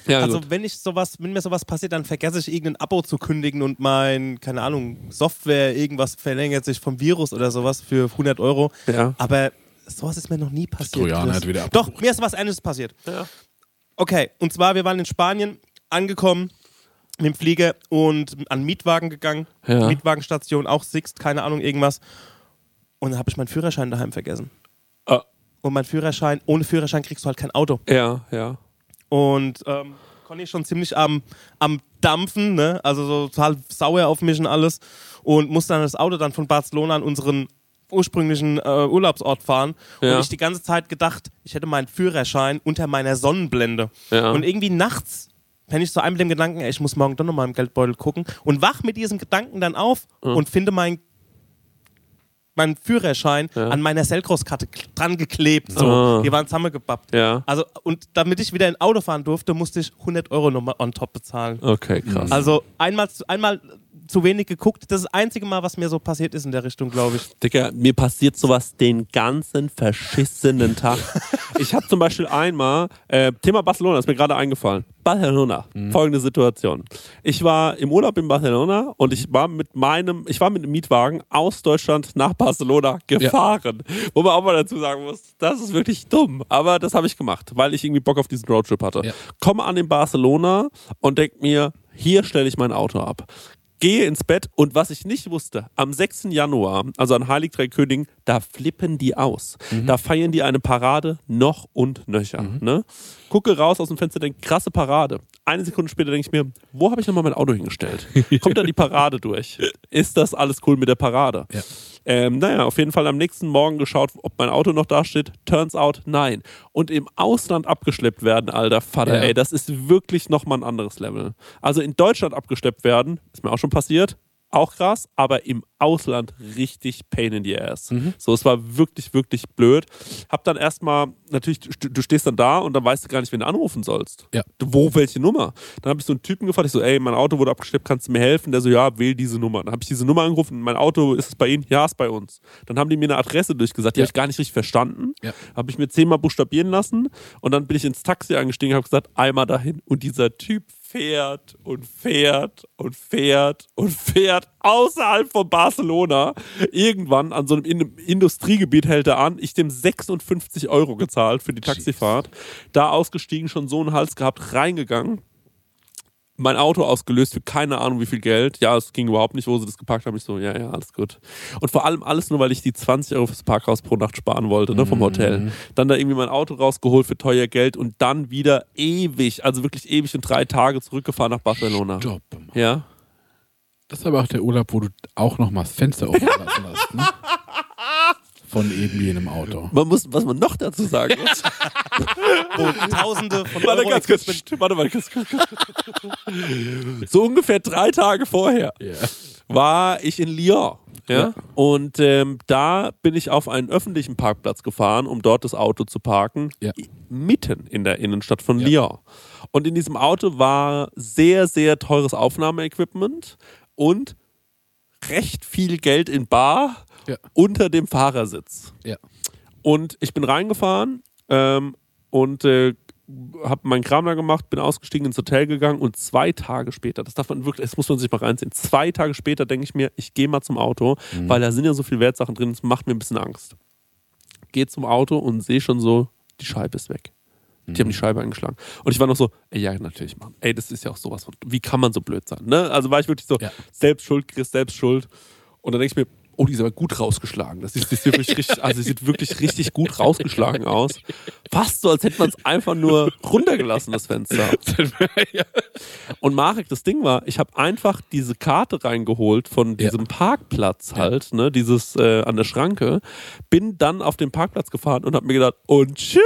Ja, Also gut. wenn ich sowas, wenn mir sowas passiert, dann vergesse ich irgendein Abo zu kündigen und mein, keine Ahnung, Software, irgendwas verlängert sich vom Virus oder sowas für 100 Euro. Ja. Aber sowas ist mir noch nie passiert. Trojaner hat wieder Doch, mir ist was Ähnliches passiert. Ja. Okay, und zwar, wir waren in Spanien angekommen mit dem Flieger und an Mietwagen gegangen. Ja. Mietwagenstation, auch Sixt, keine Ahnung, irgendwas. Und dann habe ich meinen Führerschein daheim vergessen. Ah, Und mein Führerschein, ohne Führerschein kriegst du halt kein Auto. ja, ja. Und ähm, Conny ist schon ziemlich am, am Dampfen, ne? also so total sauer auf mich und alles. Und musste dann das Auto dann von Barcelona an unseren ursprünglichen äh, Urlaubsort fahren. Ja. Und ich die ganze Zeit gedacht, ich hätte meinen Führerschein unter meiner Sonnenblende. Ja. Und irgendwie nachts penne ich so ein mit dem Gedanken, ey, ich muss morgen doch noch mal im Geldbeutel gucken. Und wach mit diesem Gedanken dann auf und finde meinen meinen Führerschein Ja. an meiner Selgros-Karte k- dran geklebt. So. Ah. Die waren zusammengepappt. Ja. Also, und damit ich wieder ein Auto fahren durfte, musste ich 100 Euro nochmal on top bezahlen. Okay, krass. Also einmal, einmal zu wenig geguckt. Das ist das einzige Mal, was mir so passiert ist in der Richtung, glaube ich. Digga, mir passiert sowas den ganzen verschissenen Tag. ich habe zum Beispiel einmal, äh, Thema Barcelona ist mir gerade eingefallen. Barcelona, folgende Situation. Ich war im Urlaub in Barcelona und ich war mit meinem, ich war mit einem Mietwagen aus Deutschland nach Barcelona gefahren. Wo man auch mal dazu sagen muss, das ist wirklich dumm. Aber das habe ich gemacht, weil ich irgendwie Bock auf diesen Roadtrip hatte. Ja. Komme an in Barcelona und denk mir, hier stelle ich mein Auto ab gehe ins Bett und was ich nicht wusste, am 6. Januar, also an Heilig Drei Königen, da flippen die aus. Da feiern die eine Parade noch und nöcher. Ne? Gucke raus aus dem Fenster, denke, krasse Parade. Eine Sekunde später denke ich mir, wo habe ich nochmal mein Auto hingestellt? Kommt da die Parade durch? Ist das alles cool mit der Parade? Ja. Ähm, naja, auf jeden Fall am nächsten Morgen geschaut, ob mein Auto noch da steht. Turns out, nein. Und im Ausland abgeschleppt werden, alter Vater, Ja. ey, das ist wirklich nochmal ein anderes Level. Also in Deutschland abgeschleppt werden, ist mir auch schon passiert. Auch krass, aber im Ausland richtig pain in the ass. Mhm. So, es war wirklich, wirklich blöd. Hab dann erstmal, natürlich, du stehst dann da und dann weißt du gar nicht, wen du anrufen sollst. Ja. Wo, welche Nummer? Dann habe ich so einen Typen gefragt, ich so, ey, mein Auto wurde abgeschleppt, kannst du mir helfen? Der so, ja, wähl diese Nummer. Dann habe ich diese Nummer angerufen, mein Auto, ist es bei Ihnen? Ja, ist bei uns. Dann haben die mir eine Adresse durchgesagt, die Ja. habe ich gar nicht richtig verstanden. Ja. Habe ich mir zehnmal buchstabieren lassen und dann bin ich ins Taxi eingestiegen und habe gesagt, einmal dahin. Und dieser Typ fährt und fährt und fährt und fährt außerhalb von Barcelona. Irgendwann an so einem In Industriegebiet hält er an. Ich dem 56 Euro gezahlt für die Taxifahrt. Da ausgestiegen, schon so einen Hals gehabt, reingegangen. Mein Auto ausgelöst für keine Ahnung wie viel Geld. Ja, es ging überhaupt nicht, wo sie das geparkt haben. Ich so, ja, ja, alles gut. Und vor allem alles nur, weil ich die 20 Euro fürs Parkhaus pro Nacht sparen wollte, ne, vom Hotel. Dann da irgendwie mein Auto rausgeholt für teuer Geld und dann wieder ewig, also wirklich ewig in drei Tage zurückgefahren nach Barcelona. Stopp. Ja. Das ist aber auch der Urlaub, wo du auch noch mal das Fenster offen lassen hast, ne? Von eben jenem Auto. Man muss, was man noch dazu sagen muss. Wo Tausende von Warte Euro ganz kurz. Warte mal ganz kurz. So ungefähr drei Tage vorher Ja. war ich in Lyon. Ja? Ja. Und ähm, da bin ich auf einen öffentlichen Parkplatz gefahren, um dort das Auto zu parken. Ja. Mitten in der Innenstadt von Lyon. Und in diesem Auto war sehr, sehr teures Aufnahmeequipment und recht viel Geld in Bar Ja. unter dem Fahrersitz. Ja. Und ich bin reingefahren ähm, und äh, habe meinen Kram da gemacht, bin ausgestiegen, ins Hotel gegangen und zwei Tage später, das darf man wirklich, das muss man sich mal reinziehen, zwei Tage später denke ich mir, ich gehe mal zum Auto, weil da sind ja so viele Wertsachen drin, das macht mir ein bisschen Angst. Gehe zum Auto und sehe schon so, die Scheibe ist weg. Die haben die Scheibe eingeschlagen. Und ich war noch so, ey, ja, natürlich, Mann. Ey, das ist ja auch sowas von, wie kann man so blöd sein? Ne? Also war ich wirklich so, Ja. selbst schuld, Chris, selbst schuld. Und dann denke ich mir, oh, die ist aber gut rausgeschlagen. Das sieht, das sieht wirklich richtig, also sie sieht wirklich richtig gut rausgeschlagen aus. Fast so, als hätte man es einfach nur runtergelassen, das Fenster. Und Marek, das Ding war, ich habe einfach diese Karte reingeholt von diesem Parkplatz halt, ne, dieses äh, an der Schranke, bin dann auf den Parkplatz gefahren und habe mir gedacht, und tschüss.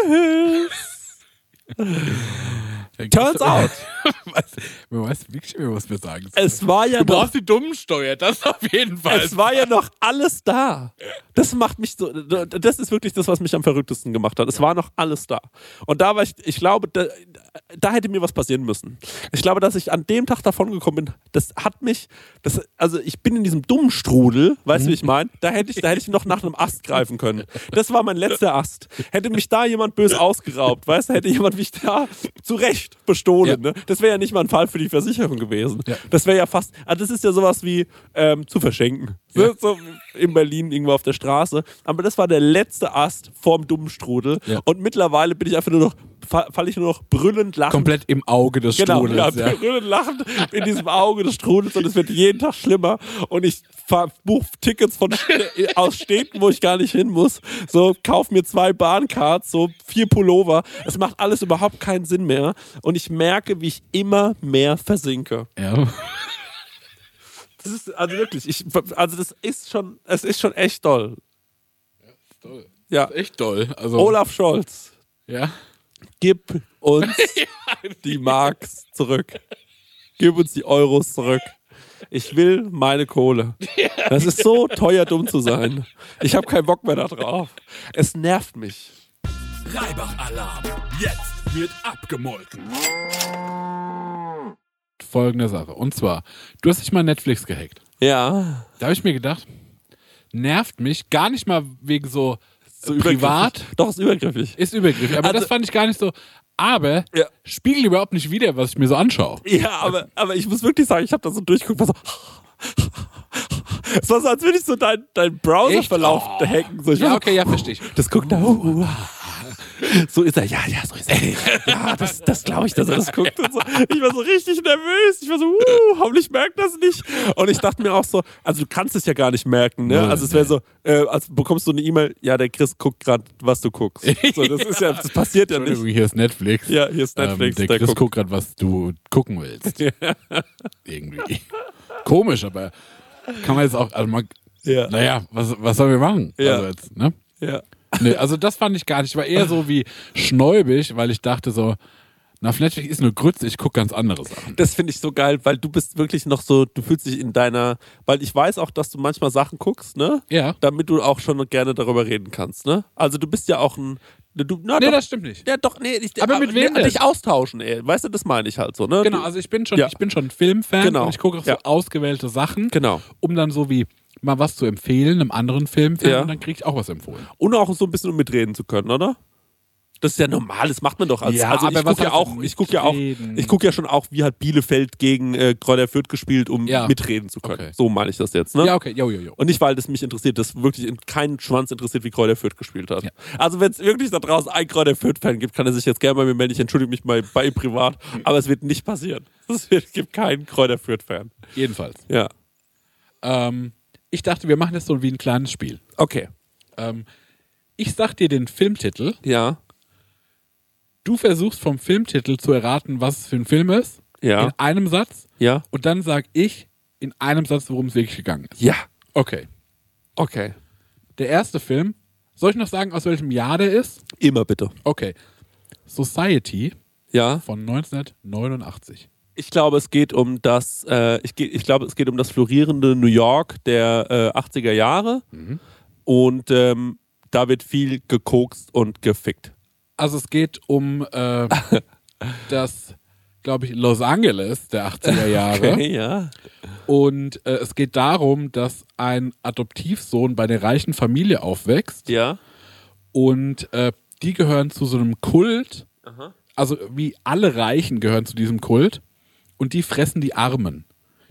Turns out, Man weiß wirklich nicht mehr, was wir sagen. es war ja du noch brauchst die Dummensteuer, das auf jeden Fall. Es war ja noch alles da. Das macht mich so, das ist wirklich das, was mich am verrücktesten gemacht hat. Es war noch alles da. Und da war ich, ich glaube, da, da hätte mir was passieren müssen. Ich glaube, dass ich an dem Tag davon gekommen bin, das hat mich, das, also ich bin in diesem dummen Strudel, weißt du, wie ich meine? Da hätte ich, da hätte ich noch nach einem Ast greifen können. Das war mein letzter Ast. Hätte mich da jemand bös ausgeraubt, weißt du, hätte jemand mich da zurecht bestohlen, Ja. ne? Das wäre ja nicht mal ein Fall für die Versicherung gewesen. Ja. Das wäre ja fast, also das ist ja sowas wie ähm, zu verschenken. Ja. So in Berlin irgendwo auf der Straße. Aber das war der letzte Ast vorm dummen Strudel. Und mittlerweile bin ich einfach nur noch, falle ich nur noch brüllend lachend. Komplett im Auge des Genau, Strudels. ja, Ja, brüllend lachend in diesem Auge des Strudels und es wird jeden Tag schlimmer und ich buche Tickets von aus Städten, wo ich gar nicht hin muss. So, kauf mir zwei Bahncards, so vier Pullover. Es macht alles überhaupt keinen Sinn mehr und ich merke, wie ich immer mehr versinke. ja. Das ist also wirklich, ich, also das ist schon, es ist schon echt doll. Toll. Ja, Echt toll. Also, Olaf Scholz, Ja. Gib uns die Marks zurück. Gib uns die Euros zurück. Ich will meine Kohle. Das ist so teuer, dumm zu sein. Ich habe keinen Bock mehr da drauf. Es nervt mich. Reibach-Alarm. Jetzt wird abgemolken. Folgende Sache. Und zwar, du hast dich mal Netflix gehackt. Ja. Da habe ich mir gedacht, nervt mich gar nicht mal wegen so, So privat. Doch, ist übergriffig. Ist übergriffig. Aber Also- das fand ich gar nicht so. Aber Ja. spiegelt überhaupt nicht wieder, was ich mir so anschaue. Ja, aber, aber ich muss wirklich sagen, ich habe da so durchgeguckt, war so. Es war so, als würde ich so deinen dein Browserverlauf Oh. hacken. So, Ja, okay, ja, verstehe ich. Das guckt da. Uh, uh, So ist er, ja, ja, so ist er. Ja, das, das glaube ich, dass er das guckt. Und so. Ich war so richtig nervös. Ich war so, uh, hoffentlich merkt das nicht. Und ich dachte mir auch so, also du kannst es ja gar nicht merken, ne? Also es wäre so, äh, als bekommst du eine E-Mail, ja, der Chris guckt gerade, was du guckst. So, das ist ja, das passiert ja nicht. Hier ist Netflix. Ja, hier ist Netflix, Ähm, der der Chris guckt. gerade, was du gucken willst. Irgendwie. Komisch, aber kann man jetzt auch, also man, Ja. naja, was, was sollen wir machen? Ja. Also jetzt, ne? Ja. Nee, also das fand ich gar nicht. Ich war eher so wie schnäubig, weil ich dachte so, na, Netflix ist nur Grütze, ich gucke ganz andere Sachen. Das finde ich so geil, weil du bist wirklich noch so, du fühlst dich in deiner, weil ich weiß auch, dass du manchmal Sachen guckst, ne? Ja. Damit du auch schon gerne darüber reden kannst, ne? Also du bist ja auch ein, du, na, Nee, doch, das stimmt nicht. ja doch, nee, ich, Aber mit wem nee, denn? dich austauschen, ey. Weißt du, das meine ich halt so, ne? Genau, also ich bin schon, Ja. ich bin schon Filmfan Genau. und ich gucke auch so Ja. ausgewählte Sachen, Genau. um dann so wie mal was zu empfehlen, einem anderen Filmfan Ja. und dann kriege ich auch was empfohlen. und auch so ein bisschen um mitreden zu können, oder? Das ist ja normal, das macht man doch als Ja, also ich gucke ja auch, denn ich gucke ja auch, mitreden? ich gucke ja schon auch, wie hat Bielefeld gegen äh, Kräuter Fürth gespielt, um Ja. mitreden zu können. Okay. So meine ich das jetzt, ne? Ja, okay, jo, jo, jo. Und nicht, weil das mich interessiert, das wirklich in keinen Schwanz interessiert, wie Kräuter Fürth gespielt hat. Ja. Also wenn es wirklich da draußen einen Kräuter Fürth-Fan gibt, kann er sich jetzt gerne bei mir melden. Ich entschuldige mich mal bei ihm privat, aber es wird nicht passieren. Es gibt keinen Kräuter Fürth-Fan. Jedenfalls. Ja. Ähm, ich dachte, wir machen das so wie ein kleines Spiel. Okay. Ähm, ich sag dir den Filmtitel, Ja. du versuchst vom Filmtitel zu erraten, was es für ein Film ist, Ja. in einem Satz, Ja. und dann sag ich in einem Satz, worum es wirklich gegangen ist. Ja. Okay. Okay. Der erste Film, soll ich noch sagen, aus welchem Jahr der ist? Immer bitte. Okay. Society Ja. von 1989. Ich glaube, es geht um das, äh, ich, ge- ich glaube, es geht um das florierende New York der äh, 80er Jahre. Und ähm, da wird viel gekokst und gefickt. Also es geht um äh, das, glaube ich, Los Angeles der 80er Jahre. Okay, ja. Und äh, es geht darum, dass ein Adoptivsohn bei der reichen Familie aufwächst Ja. und äh, die gehören zu so einem Kult. Also wie alle Reichen gehören zu diesem Kult und die fressen die Armen.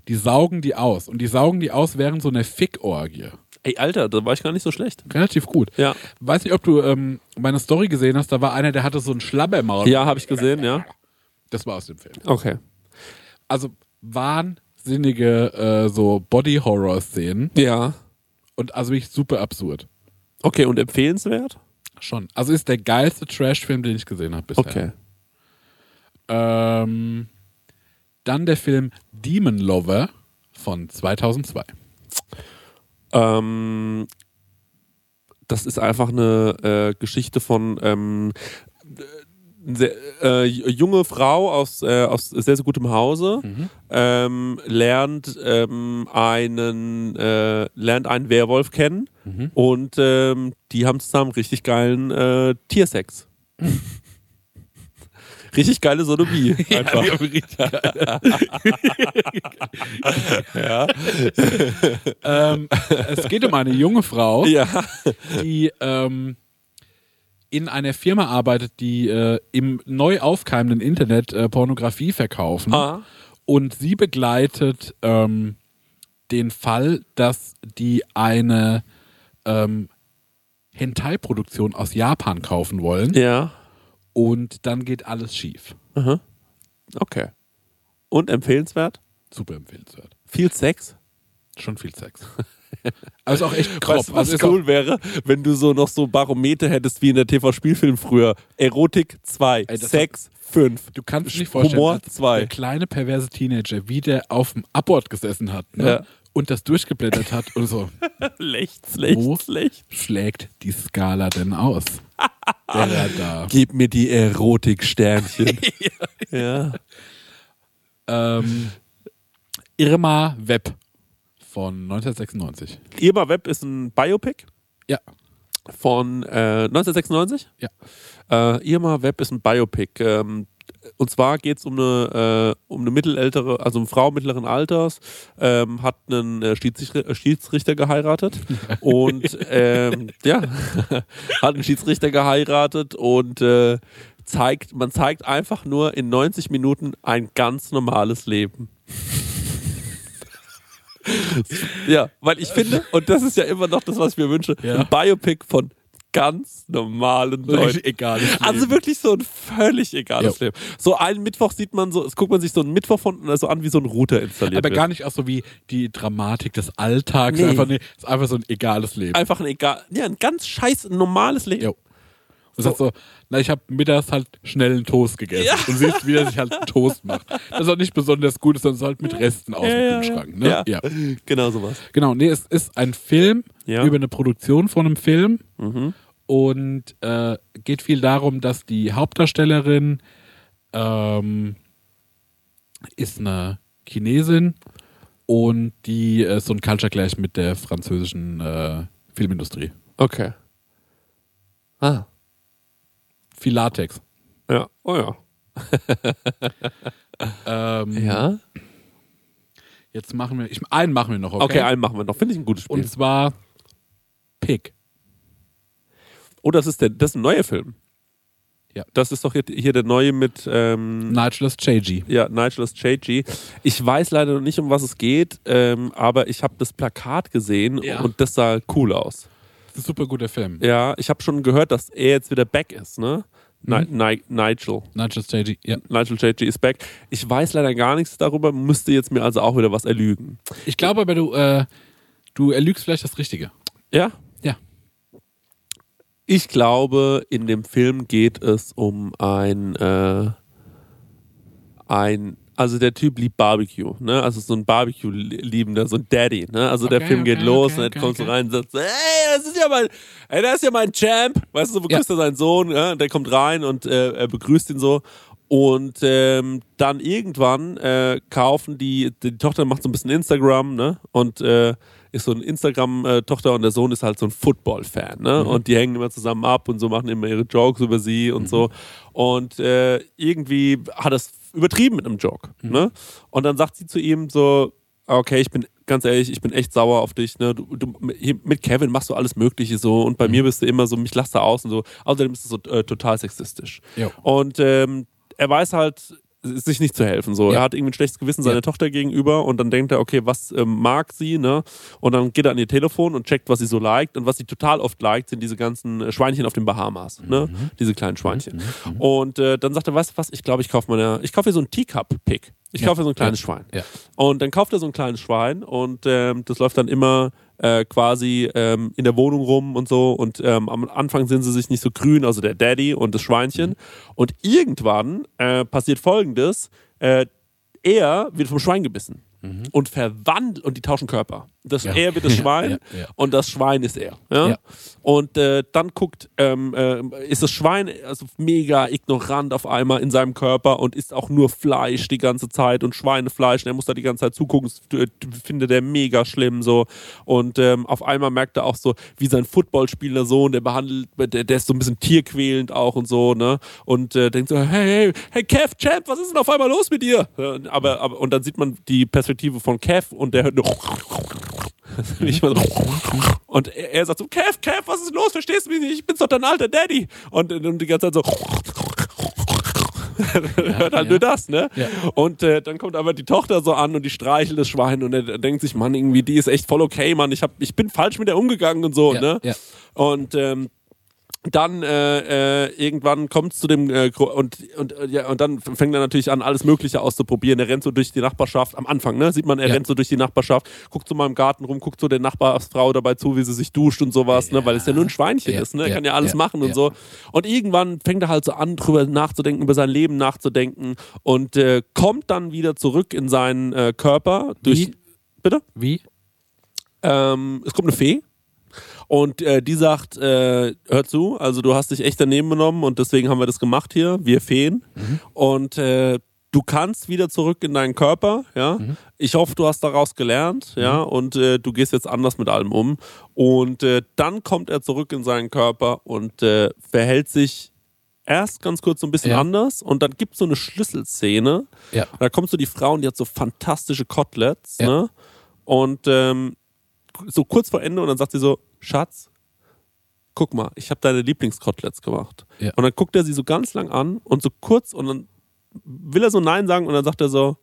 Die saugen die aus und die saugen die aus während so einer Fickorgie. Ey, Alter, da war ich gar nicht so schlecht. Relativ gut. Ja. Weiß nicht, ob du ähm, meine Story gesehen hast. Da war einer, der hatte so ein Schlabbermaul. Ja, habe ich gesehen, ja. Das war aus dem Film. Okay. Also wahnsinnige äh, so Body-Horror-Szenen Ja. und also wirklich super absurd. Okay, und empfehlenswert? Schon. Also ist der geilste Trash-Film, den ich gesehen habe bisher. Okay. Ähm, dann der Film Demon Lover von 2002. Ähm, das ist einfach eine äh, Geschichte von ähm, äh, sehr, äh, junge Frau aus, äh, aus sehr, sehr gutem Hause ähm, lernt ähm, einen äh, lernt einen Werwolf kennen und ähm, die haben zusammen richtig geilen äh, Tiersex. richtig geile Sodomie. Einfach. ja. ähm, es geht um eine junge Frau, ja. die ähm, in einer Firma arbeitet, die äh, im neu aufkeimenden Internet äh, Pornografie verkaufen. Ah. Und sie begleitet ähm, den Fall, dass die eine ähm, Hentai-Produktion aus Japan kaufen wollen. Ja. Und dann geht alles schief. Okay. Und empfehlenswert? Super empfehlenswert. Viel Sex? Schon viel Sex. Aber ist auch echt grob. Weißt was also cool wäre, wenn du so noch so Barometer hättest wie in der TV-Spielfilm früher. Erotik 2, das Sex 5. auch, du kannst dir nicht vorstellen, Humor als 2. der kleine perverse Teenager, wie der auf dem Abort gesessen hat ne? Ja. und das durchgeblättert hat und so, Schlecht, schlecht, Wo? schlägt die Skala denn aus? Der Radar. Gib mir die Erotik-Sternchen. ja. Ähm, Irma Webb von 1996. Irma Webb ist ein Biopic Ja. von äh, 1996. Ja. Äh, Irma Webb ist ein Biopic. Ähm, und zwar geht es um eine, äh, um eine mittelältere, also eine Frau mittleren Alters, ähm, hat einen äh, Schiedsrichter, äh, Schiedsrichter geheiratet und ähm, ja, hat einen Schiedsrichter geheiratet und äh, zeigt, man zeigt einfach nur in 90 Minuten ein ganz normales Leben. ja, weil ich finde, und das ist ja immer noch das, was ich mir wünsche, Ja. ein Biopic von ganz normalen Leuten. Egales Leben. Also wirklich so ein völlig egales Ja. Leben. So einen Mittwoch sieht man so, es guckt man sich so einen Mittwoch von so an, wie so ein Router installiert Aber wird. gar nicht auch so wie die Dramatik des Alltags. Nee. Einfach, nee, ist einfach so ein egales Leben. Einfach ein egal, ja, ein ganz scheiß normales Leben. Jo. Du sagst so, na, ich habe mittags halt schnell einen Toast gegessen. Und siehst, wie er sich halt einen Toast macht. Das ist auch nicht besonders gut, sondern ist halt mit Resten aus Ja, dem ja, Kühlschrank. Ne? ja. Genau sowas. Genau, nee, es ist ein Film Ja. über eine Produktion von einem Film. Mhm. Und äh, geht viel darum, dass die Hauptdarstellerin ähm, ist eine Chinesin und die äh, so ein Culture Clash mit der französischen äh, Filmindustrie. Okay. Ah. Viel Latex. Ja. Oh ja. Ähm, Ja. Jetzt machen wir, ich, einen machen wir noch, okay? Okay, einen machen wir noch. Finde ich ein gutes Spiel. Und zwar Pick. Oh, das ist der, das ist ein neuer Film. Ja. Das ist doch hier, hier der neue mit ähm, Nigelus Chagi. ja, Nigel Chagi. Ich weiß leider noch nicht, um was es geht, ähm, aber ich habe das Plakat gesehen Ja. und das sah cool aus. Das ist ein super guter Film. Ja, ich habe schon gehört, dass er jetzt wieder back ist, ne? Ni Mhm. Ni Nigel. Nigelus Chagi, ja. Nigel Chagi ist back. Ich weiß leider gar nichts darüber, müsste jetzt mir also auch wieder was erlügen. Ich glaube aber, du, äh, du erlügst vielleicht das Richtige. Ja? Ja. Ich glaube, in dem Film geht es um ein, äh, ein, also der Typ liebt Barbecue, ne? Also so ein Barbecue-Liebender, so ein Daddy, ne? Also der Okay, Film geht okay, los okay, und dann kommst du rein und sagst, ey, das ist ja mein, ey, das ist ja mein Champ, weißt du, so begrüßt er seinen Sohn, ja? der kommt rein und äh, er begrüßt ihn so. Und ähm, dann irgendwann äh, kaufen die, die Tochter macht so ein bisschen Instagram, ne? Und äh, ist so ein Instagram-Tochter und der Sohn ist halt so ein Football-Fan, ne? Und die hängen immer zusammen ab und so machen immer ihre Jokes über sie und so. Und äh, irgendwie hat das übertrieben mit einem Joke, ne? Und dann sagt sie zu ihm so, okay, ich bin ganz ehrlich, ich bin echt sauer auf dich, ne? Du, du, mit Kevin machst du alles Mögliche so und bei mir bist du immer so, mich lachst du aus und so. Außerdem ist es so äh, total sexistisch. Jo. Und ähm, er weiß halt, sich nicht zu helfen. So, Ja. er hat irgendwie ein schlechtes Gewissen seiner Ja. Tochter gegenüber und dann denkt er, okay, was ähm, mag sie, ne? Und dann geht er an ihr Telefon und checkt, was sie so liked und was sie total oft liked, sind diese ganzen äh, Schweinchen auf den Bahamas, ne? Mhm. Diese kleinen Schweinchen. Und äh, dann sagt er, weißt du was? Ich glaube, ich kaufe mir, ich kaufe mir so ein Teacup-Pick. Ich Ja. kaufe so ein kleines. Schwein. Ja. Und dann kauft er so ein kleines Schwein und ähm, das läuft dann immer äh, quasi ähm, in der Wohnung rum und so. Und ähm, am Anfang sind sie sich nicht so grün, also der Daddy und das Schweinchen. Und irgendwann äh, passiert folgendes: äh, Er wird vom Schwein gebissen und verwandelt und die tauschen Körper. Das, Ja. Er wird das Schwein Ja, ja. und das Schwein ist er. Und äh, dann guckt, ähm, äh, ist das Schwein also mega ignorant auf einmal in seinem Körper und isst auch nur Fleisch die ganze Zeit und Schweinefleisch und er muss da die ganze Zeit zugucken, das äh, findet er mega schlimm so. Und ähm, auf einmal merkt er auch so, wie sein Footballspielender Sohn, der behandelt, der, der ist so ein bisschen tierquälend auch und so, ne? Und äh, denkt so, hey, hey, hey, Kev, Champ, was ist denn auf einmal los mit dir? Aber, aber, und dann sieht man die Perspektive von Kev und der hört nur. Und er, er sagt so, Kev, Kev, was ist los? Verstehst du mich nicht? Ich bin doch dein alter Daddy. Und, und die ganze Zeit so. hört halt ja. nur das, ne? Ja. Und äh, dann kommt aber die Tochter so an und die streichelt das Schwein und er denkt sich, Mann, irgendwie, die ist echt voll okay, Mann. Ich, hab, ich bin falsch mit der umgegangen und so, Ja, ne? Und ähm, dann äh, äh, irgendwann kommt es zu dem äh, und und äh, ja und dann fängt er natürlich an alles Mögliche auszuprobieren. Er rennt so durch die Nachbarschaft am Anfang, ne? Sieht man, er Ja. rennt so durch die Nachbarschaft, guckt so mal im Garten rum, guckt so der Nachbarsfrau dabei zu, wie sie sich duscht und sowas, ne? Weil es ja nur ein Schweinchen Ja, ist, ne? Er ja, kann ja alles ja, machen und ja. so. Und irgendwann fängt er halt so an, drüber nachzudenken, über sein Leben nachzudenken und äh, kommt dann wieder zurück in seinen äh, Körper durch. Wie? Bitte? Wie? Ähm, es kommt eine Fee. Und äh, die sagt, äh, hör zu, also du hast dich echt daneben genommen und deswegen haben wir das gemacht hier, wir Feen. Und äh, du kannst wieder zurück in deinen Körper, ja. Ich hoffe, du hast daraus gelernt, ja, und äh, du gehst jetzt anders mit allem um. Und äh, dann kommt er zurück in seinen Körper und äh, verhält sich erst ganz kurz so ein bisschen Ja. anders und dann gibt es so eine Schlüsselszene. Ja. Da kommt so die Frau und die hat so fantastische Koteletts, Ja. ne? Und ähm, so kurz vor Ende und dann sagt sie so, Schatz, guck mal, ich habe deine Lieblingskoteletts gemacht. Ja. Und dann guckt er sie so ganz lang an und so kurz und dann will er so Nein sagen und dann sagt er so,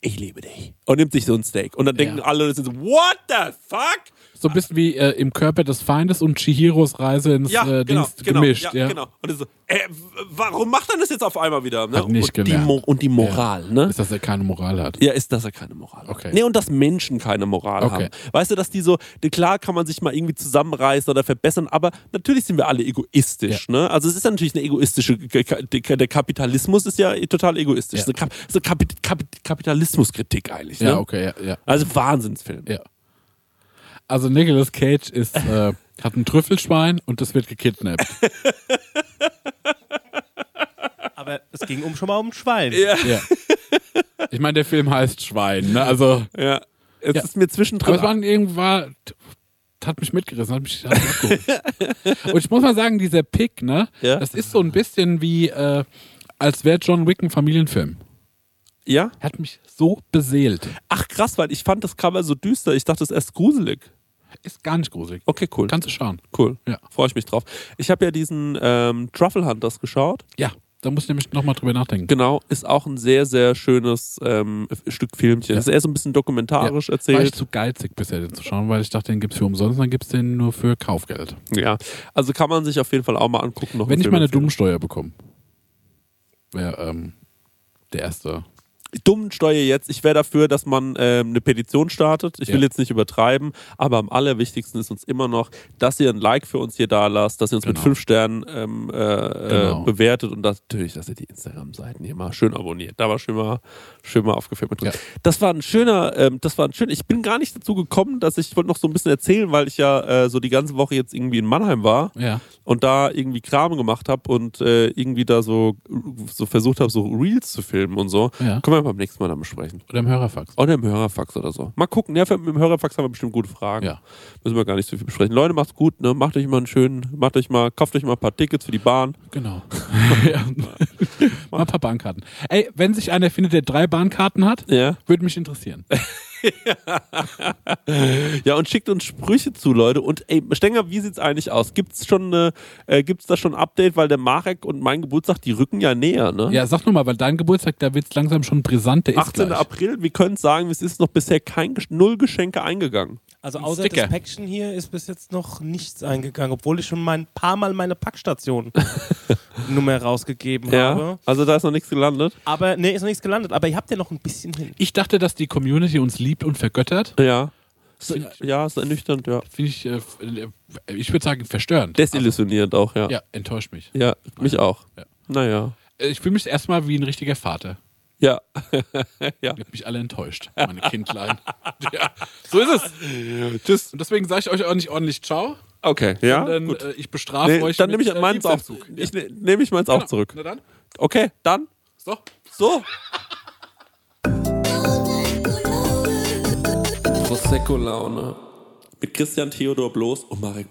ich liebe dich. Und nimmt sich so ein Steak. Und dann denken Ja. alle, das sind so, what the fuck? So ein bisschen wie äh, im Körper des Feindes und Chihiros Reise ins Ja, äh, genau, Dings genau, gemischt. ja, Ja, genau. Und das so, äh, warum macht er das jetzt auf einmal wieder? Ne? Hat nicht und, die. Mo und die Moral, ne? Ist, dass er keine Moral hat. Ja, ist, dass er keine Moral Okay. hat. Nee, und dass Menschen keine Moral Okay. haben. Weißt du, dass die so, klar kann man sich mal irgendwie zusammenreißen oder verbessern, aber natürlich sind wir alle egoistisch. Ne? Also es ist ja natürlich eine egoistische, der Kapitalismus ist ja total egoistisch. Ja. So, Kap, so Kapit, Kapit, Kapitalismuskritik eigentlich. Ne? Ja, okay, ja, ja. Also Wahnsinnsfilm. ja. Also Nicolas Cage ist, äh, hat ein Trüffelschwein und das wird gekidnappt. Aber es ging um schon mal um ein Schwein. Ja. ja. Ich meine, der Film heißt Schwein, ne? Also, ja. Es Ja. ist mir zwischendrin. aber es war irgendwann, hat mich mitgerissen, hat mich, hat mich. Und ich muss mal sagen, dieser Pick, ne? Ja. Das ist so ein bisschen wie, äh, als wäre John Wick ein Familienfilm. ja? Hat mich so beseelt. Ach krass, weil ich fand das Cover so düster. Ich dachte, es ist erst gruselig. Ist gar nicht gruselig. Okay, cool. Kannst du schauen. Cool. Ja. Freue ich mich drauf. Ich habe ja diesen ähm, Truffle Hunters geschaut. Ja, da muss ich nämlich nochmal drüber nachdenken. Genau, ist auch ein sehr, sehr schönes ähm, Stück Filmchen. Ja. Das ist eher so ein bisschen dokumentarisch War ich erzählt. zu geizig bisher den zu schauen, weil ich dachte, den gibt's für umsonst, dann gibt's den nur für Kaufgeld. Ja, also kann man sich auf jeden Fall auch mal angucken. Noch Wenn ich meine. Dummsteuer bekomme, wäre ähm, der erste. Dummensteuer jetzt, ich wäre dafür, dass man ähm, eine Petition startet. Ich will Ja. jetzt nicht übertreiben, aber am allerwichtigsten ist uns immer noch, dass ihr ein Like für uns hier da lasst, dass ihr uns mit Genau. fünf Sternen ähm, äh, Genau. äh, bewertet und das, natürlich, dass ihr die Instagram-Seiten hier mal schön abonniert. Da war schön mal, schön mal aufgeführt mit drin. Ja. Das war ein schöner, ähm, das war ein schön. Ich bin gar nicht dazu gekommen, dass ich, ich wollte noch so ein bisschen erzählen, weil ich ja äh, so die ganze Woche jetzt irgendwie in Mannheim war Ja. und da irgendwie Kram gemacht habe und äh, irgendwie da so, so versucht habe, so Reels zu filmen und so. Ja. Können wir beim nächsten Mal dann besprechen. Oder im Hörerfax. Oder im Hörerfax oder so. Mal gucken. Ja, mit dem Hörerfax haben wir bestimmt gute Fragen. Ja. Müssen wir gar nicht so viel besprechen. Leute, macht's gut, ne? Macht euch mal einen schönen, macht euch mal, kauft euch mal ein paar Tickets für die Bahn. Genau. ja. Mal ein paar Bahnkarten. Ey, wenn sich einer findet, der drei Bahnkarten hat, Ja. würde mich interessieren. Ja, und schickt uns Sprüche zu, Leute. Und ey, Stenger, wie sieht's eigentlich aus? Gibt's schon eine, äh, gibt's da schon ein Update, weil der Marek und mein Geburtstag, die rücken ja näher, ne? Ja, sag nur mal, weil dein Geburtstag, da wird's langsam schon brisant, der ist 18. gleich. April, wir können sagen, es ist noch bisher kein null Geschenke eingegangen. Also außer Sticker. das Päckchen hier ist bis jetzt noch nichts eingegangen, obwohl ich schon ein paar Mal meine Packstation Nummer rausgegeben Ja. habe. Also da ist noch nichts gelandet. Aber nee, ist noch nichts gelandet. Aber ihr habt ja noch ein bisschen hin. Ich dachte, dass die Community uns liebt und vergöttert. Ja. So, Find ich- ja, ist ernüchternd, ja. Finde ich, äh, äh, ich würde sagen, verstörend. Desillusionierend auch, ja. ja, enttäuscht mich. Ja, mich auch. Ja. Naja. Äh, Ich fühle mich erstmal wie ein richtiger Vater. Ja. Ihr habt mich alle enttäuscht, meine Kindlein. ja, so ist es. Tschüss. Und deswegen sage ich euch auch nicht ordentlich Ciao. Okay, ja. sondern, gut. äh, ich bestrafe Nee, euch. dann nehme ich äh, meins auch. Liebeszug. Ich ne, nehme ich meins auch Genau. zurück. Na dann. Okay, dann. So. So. Prosecco-Laune. Mit Christian Theodor Bloß und Marek